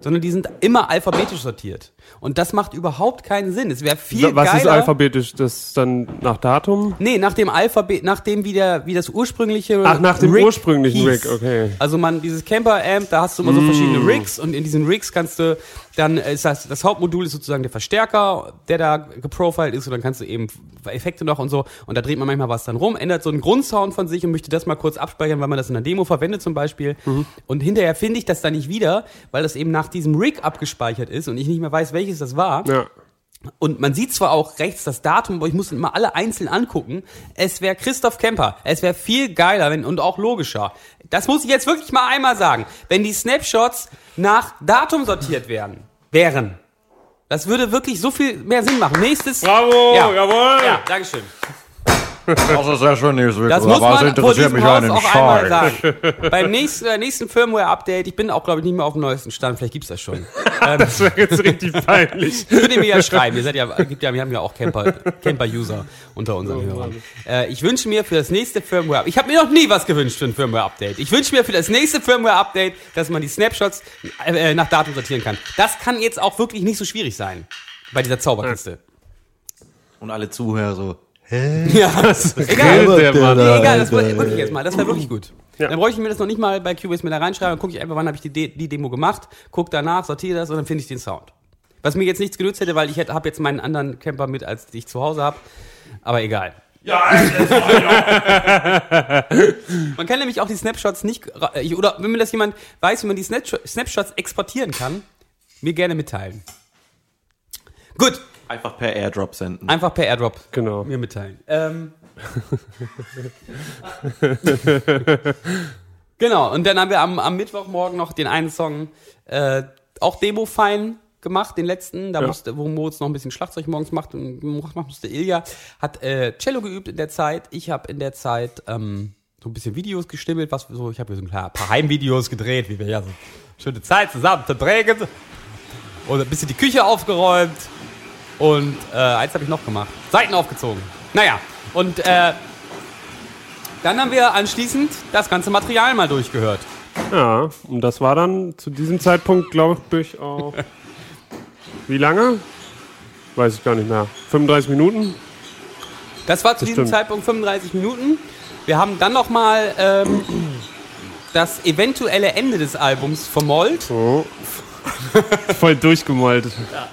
sondern die sind immer alphabetisch sortiert. Und das macht überhaupt keinen Sinn. Es wäre viel Was geiler. ist alphabetisch? Das dann nach Datum? Nee, nach dem Alphabet, nach dem wie, der, wie das ursprüngliche Ach, nach dem Rig ursprünglichen hieß. Rig, okay. Also man, dieses Camper-Amp, da hast du immer so verschiedene Rigs und in diesen Rigs kannst du, dann ist das, das Hauptmodul ist sozusagen der Verstärker, der da geprofiled ist und dann kannst du eben Effekte noch und so und da dreht man manchmal was dann rum, ändert so einen Grundsound von sich und möchte das mal kurz abspeichern, weil man das in einer Demo verwendet zum Beispiel und hinterher finde ich das dann nicht wieder, weil das eben nach diesem Rig abgespeichert ist und ich nicht mehr weiß, welches das war. Ja. Und man sieht zwar auch rechts das Datum, aber ich muss immer alle einzeln angucken. Es wäre Christoph Kemper. Es wäre viel geiler wenn, und auch logischer. Das muss ich jetzt wirklich mal einmal sagen. Wenn die Snapshots nach Datum sortiert werden, wären. Das würde wirklich so viel mehr Sinn machen. Nächstes. Bravo, Ja. jawohl. Ja, Dankeschön. Das ist sehr schön, Nils Das muss man vor diesem Haus auch einmal sagen. Beim nächsten, äh, nächsten Firmware-Update, ich bin auch, glaube ich, nicht mehr auf dem neuesten Stand, vielleicht gibt's das schon. <laughs> Das wäre jetzt richtig <laughs> peinlich. Könnt ihr mir ja schreiben. Ihr seid ja, gibt ja, wir haben ja auch Camper, Camper-User unter unseren Hörern. Äh, ich wünsche mir für das nächste Firmware, ich habe mir noch nie was gewünscht für ein Firmware-Update. Ich wünsche mir für das nächste Firmware-Update, dass man die Snapshots äh, nach Datum sortieren kann. Das kann jetzt auch wirklich nicht so schwierig sein bei dieser Zauberkiste. Und alle Zuhörer so, <laughs> Ja, Egal, der Mann. Nee, egal, das war wirklich jetzt mal, das wäre wirklich gut. Ja. Dann bräuchte ich mir das noch nicht mal bei Cubase mit da reinschreiben, dann gucke ich einfach, wann habe ich die, De die Demo gemacht, guck danach, sortiere das und dann finde ich den Sound. Was mir jetzt nichts genützt hätte, weil ich habe jetzt meinen anderen Camper mit, als ich zu Hause habe. Aber egal. <laughs> man kann nämlich auch die Snapshots nicht, ich- oder wenn mir das jemand weiß, wie man die Snapsho- Snapshots exportieren kann, mir gerne mitteilen. Gut, einfach per Airdrop senden. einfach per Airdrop Genau. mir mitteilen. Ähm. <laughs> genau, und dann haben wir am, am Mittwochmorgen noch den einen Song, äh, auch Demo-Fein gemacht, den letzten, da Ja. musste, wo Moritz noch ein bisschen Schlagzeug morgens macht und macht musste Ilja, hat äh, Cello geübt in der Zeit, ich habe in der Zeit ähm, so ein bisschen Videos gestimmelt, was so, ich habe so ein paar paar Heimvideos gedreht, wie wir ja so schöne Zeit zusammen verbringen und ein bisschen die Küche aufgeräumt und äh, eins habe ich noch gemacht. Seiten aufgezogen. Naja, und äh, dann haben wir anschließend das ganze Material mal durchgehört. Ja, und das war dann zu diesem Zeitpunkt, glaube ich, auch. <laughs> Wie lange? Weiß ich gar nicht mehr. 35 Minuten? Das war zu diesem stimmt. Zeitpunkt 35 Minuten. Wir haben dann noch mal ähm, das eventuelle Ende des Albums vermollt. Oh. <laughs> Voll durchgemollt. Ja,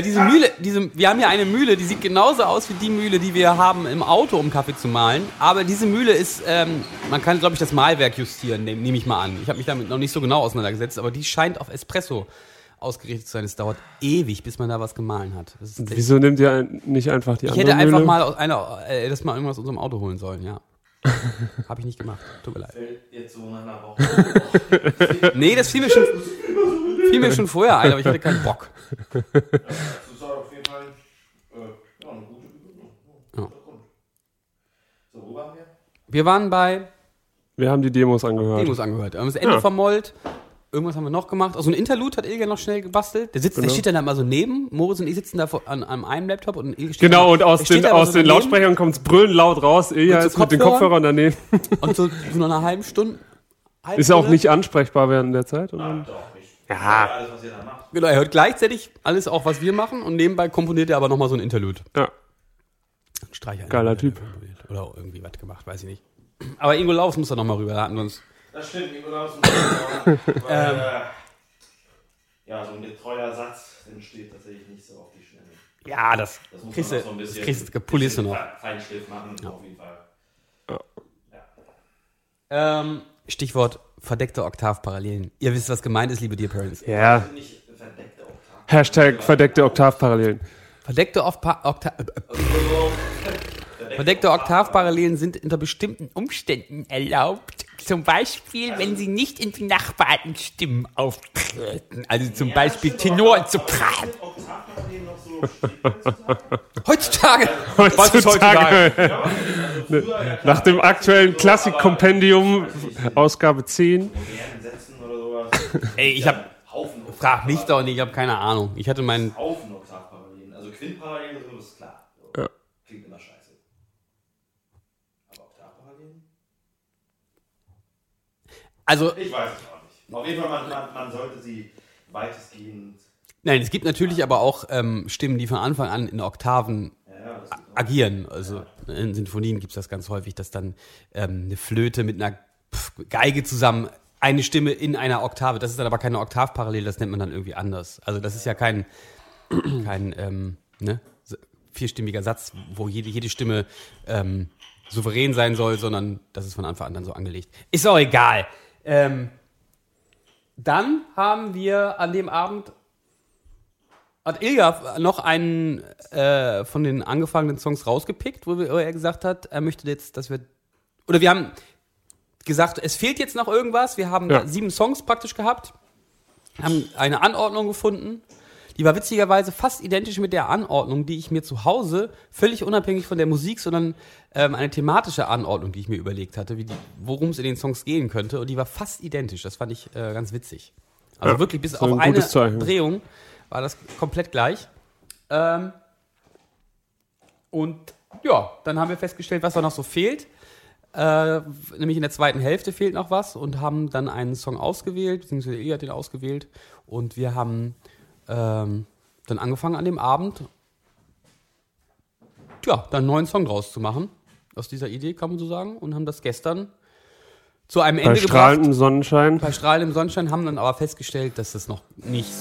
diese Mühle, diese, wir haben ja eine Mühle, die sieht genauso aus wie die Mühle, die wir haben im Auto, um Kaffee zu mahlen. Aber diese Mühle ist, ähm, man kann, glaube ich, das Mahlwerk justieren, nehme nehm ich mal an. Ich habe mich damit noch nicht so genau auseinandergesetzt, aber die scheint auf Espresso ausgerichtet zu sein. Es dauert ewig, bis man da was gemahlen hat. Wieso nimmt ihr ein- nicht einfach die ich andere hätte einfach Mühle? mal aus einer, äh, das mal irgendwas aus unserem Auto holen sollen, ja. <laughs> habe ich nicht gemacht. Tut mir leid. Jetzt so nach einer Woche. <laughs> Nee, das fiel mir schon, fiel mir schon vorher ein, aber ich hatte keinen Bock. Das ist auf jeden Fall äh, ja, eine gute Begründung. Ja. So, wo waren wir? Wir waren bei Wir haben die Demos angehört. Demos angehört. Wir haben das Ende Ja. vermollt. irgendwas haben wir noch gemacht. Also ein Interlude hat Ilga noch schnell gebastelt. Der sitzt, der Genau. steht dann da mal so neben. Moritz und ich sitzen da vor, an, an einem Laptop und Ilga steht Genau, da, und aus der den, aus so den Lautsprechern kommt's brüllen laut raus. Ilja Mit so ist mit den Kopfhörern? Daneben. Und so, so nach einer halben Stunde. halbe <laughs> Ist er auch nicht ansprechbar während der Zeit? Oder? Doch, ich ja. alles, was ihr da macht. Genau, er hört gleichzeitig alles auch, was wir machen und nebenbei komponiert er aber nochmal so ein Interlude. Ja. Streich Geiler Typ. Oder auch irgendwie was gemacht, weiß ich nicht. Aber Ingo Laus muss da nochmal rüber, da hatten wir uns. Das stimmt, Nikolaus. weil, äh, ja, so ein getreuer Satz entsteht tatsächlich nicht so auf die Schnelle. Ja, das, Das muss kriegst man du, noch so ein bisschen, das kriegst du bisschen noch. Fe- Feinschliff machen, auf jeden Fall. Ähm, Stichwort verdeckte Oktavparallelen. Ihr wisst, was gemeint ist, liebe Dear Parents. Ja. Hashtag verdeckte Oktavparallelen. Verdeckte, Okta verdeckte Oktavparallelen sind unter bestimmten Umständen erlaubt. Zum Beispiel, wenn sie nicht in benachbarten Stimmen auftreten. Also zum Beispiel Tenor und Sopran. So Heutzutage. Was <laughs> ist Heutzutage. Nach dem aktuellen Klassikkompendium, Ausgabe 10. modernen Sätzen oder sowas. Ey, ich hab, frag mich doch nicht, ich habe keine Ahnung. Ich hatte meinen, Haufen Oktavparallelen. Also Quintparallelen das ist klar. Ja. Klingt immer scheiße. Aber Oktavparallelen? also, Ich weiß es auch nicht. Auf jeden Fall, man, man, man sollte sie weitestgehend. nein, es gibt natürlich aber auch ähm, Stimmen, die von Anfang an in Oktaven Ja, agieren. Also in Sinfonien gibt es das ganz häufig, dass dann ähm, eine Flöte mit einer Geige zusammen eine Stimme in einer Oktave. Das ist dann aber keine Oktavparallel, das nennt man dann irgendwie anders. Also das ist ja kein, <clears throat> kein ähm, ne, vierstimmiger Satz, wo jede, jede Stimme ähm, souverän sein soll, sondern das ist von Anfang an dann so angelegt. Ist auch egal. Ähm, dann haben wir an dem Abend hat Ilja noch einen äh, von den angefangenen Songs rausgepickt, wo, wir, wo er gesagt hat, er möchte jetzt, dass wir. Oder wir haben gesagt, es fehlt jetzt noch irgendwas. Wir haben Ja. sieben Songs praktisch gehabt, haben eine Anordnung gefunden. Die war witzigerweise fast identisch mit der Anordnung, die ich mir zu Hause, völlig unabhängig von der Musik, sondern ähm, eine thematische Anordnung, die ich mir überlegt hatte, worum es in den Songs gehen könnte. Und die war fast identisch. Das fand ich äh, ganz witzig. Also Ja, wirklich bis so auf ein eine Zeichen. Drehung war das komplett gleich. Ähm, und ja, dann haben wir festgestellt, was da noch so fehlt. Äh, nämlich in der zweiten Hälfte fehlt noch was und haben dann einen Song ausgewählt, beziehungsweise Ilja hat den ausgewählt. Und wir haben ähm, dann angefangen an dem Abend, ja, dann einen neuen Song draus zu machen. Aus dieser Idee, kann man so sagen. Und haben das gestern zu einem Bei Ende gebracht strahlendem Sonnenschein. bei strahlendem Sonnenschein, haben dann aber festgestellt, dass das noch nicht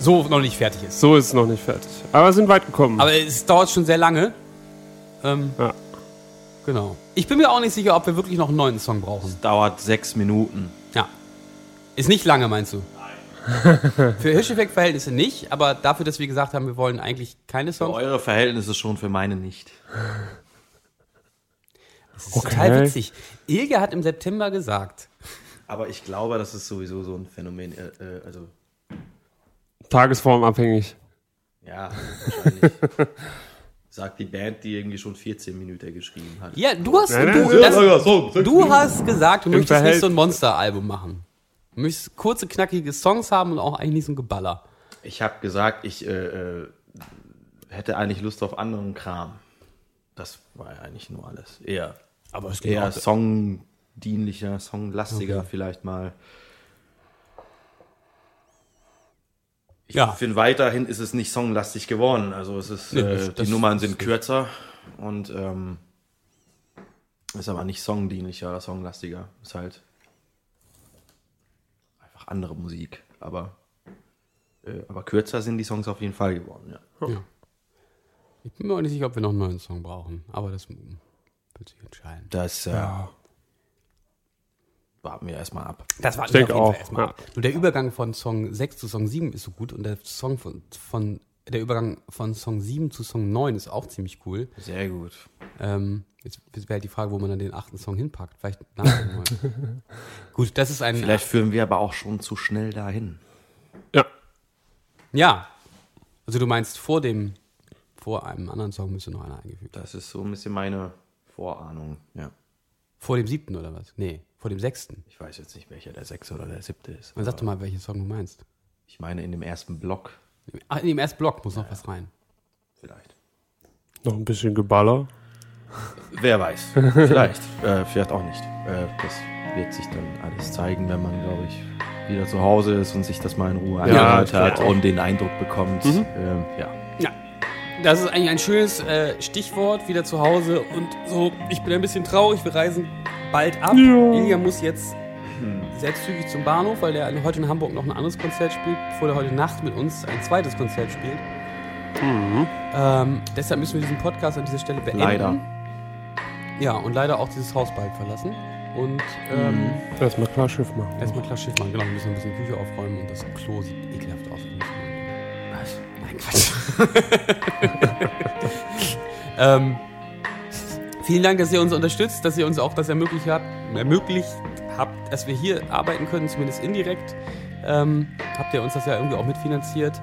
so noch nicht fertig ist. So ist es noch nicht fertig. Aber sind weit gekommen. Aber es dauert schon sehr lange. Ähm, Ja. Genau. Ich bin mir auch nicht sicher, ob wir wirklich noch einen neuen Song brauchen. Dauert sechs Minuten. Ja. Ist nicht lange, meinst du? Nein. Für Hirscheffekt-Verhältnisse nicht, aber dafür, dass wir gesagt haben, wir wollen eigentlich keine Für Songs. eure Verhältnisse schon, für meine nicht. Das ist Okay. total witzig. Ilge hat im September gesagt, Aber ich glaube, das ist sowieso so ein Phänomen. Äh, äh, also, Tagesformabhängig. ja, wahrscheinlich. <laughs> Sagt die Band, die irgendwie schon 14 Minuten geschrieben hat. ja, du hast, Nein, du, nein, das, du hast gesagt, du möchtest nicht Verhältnis- so ein Monster-Album machen. Du möchtest kurze, knackige Songs haben und auch eigentlich nicht so ein Geballer. Ich habe gesagt, ich äh, äh, hätte eigentlich Lust auf anderen Kram. Das war ja eigentlich nur alles. Eher, Aber es eher songdienlicher, songlastiger vielleicht mal. Ich Ja. finde, weiterhin ist es nicht songlastig geworden. Also es ist, Nee, äh, die Nummern sind kürzer und ähm, ist aber nicht songdienlicher oder songlastiger. Ist halt einfach andere Musik. Aber, äh, aber kürzer sind die Songs auf jeden Fall geworden, ja. Ich bin mir auch nicht sicher, ob wir noch einen neuen Song brauchen, aber das wird sich entscheiden. Das äh, Ja. Warten wir erstmal ab. Das war Ich denke auch, erstmal. ja. Nur der Übergang von Song 6 zu Song 7 ist so gut und der Song von, von der Übergang von Song 7 zu Song 9 ist auch ziemlich cool. Sehr gut. Ähm, jetzt wäre halt die Frage, wo man dann den achten Song hinpackt. Vielleicht nach dem neuen. Gut, das ist ein. Vielleicht führen wir aber auch schon zu schnell dahin. Ja. Ja. Also du meinst vor dem, vor einem anderen Song müsste noch einer eingefügt. werden. Das ist so ein bisschen meine Vorahnung, ja. Vor dem siebten oder was? Nee. Vor dem sechsten. Ich weiß jetzt nicht, welcher der sechste oder der siebte ist. Man sag doch mal, welchen Song du meinst. Ich meine in dem ersten Block Ah, in dem ersten Block muss noch was rein. vielleicht. Noch ein bisschen Geballer. Wer weiß. <laughs> Vielleicht. äh, vielleicht auch nicht. Äh, das wird sich dann alles zeigen, wenn man, glaube ich, wieder zu Hause ist und sich das mal in Ruhe angehört hat und den Eindruck bekommt. Ähm, ja. Ja. Das ist eigentlich ein schönes äh, Stichwort, wieder zu Hause. Und so, ich bin ein bisschen traurig, wir reisen bald ab. Ilja muss jetzt selbstzügig zum Bahnhof, weil er heute in Hamburg noch ein anderes Konzert spielt, bevor er heute Nacht mit uns ein zweites Konzert spielt. Ähm, deshalb müssen wir diesen Podcast an dieser Stelle beenden. Leider. Ja, und leider auch dieses Haus bald verlassen. Und ähm, Erstmal klar Schiff machen. erstmal klar Schiff machen. Genau, wir müssen ein bisschen Küche aufräumen und das Klo sieht ekelhaft aus. Was? Nein, Quatsch. <laughs> ähm, vielen Dank, dass ihr uns unterstützt, dass ihr uns auch das ermöglicht habt, ermöglicht habt, dass wir hier arbeiten können, zumindest indirekt. Ähm, habt ihr uns das ja irgendwie auch mitfinanziert.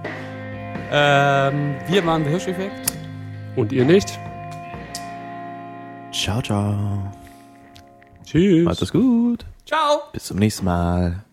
Ähm, wir waren der Hirscheffekt. Und ihr nicht? Ciao, ciao. Tschüss. Macht es gut. Ciao! Bis zum nächsten Mal.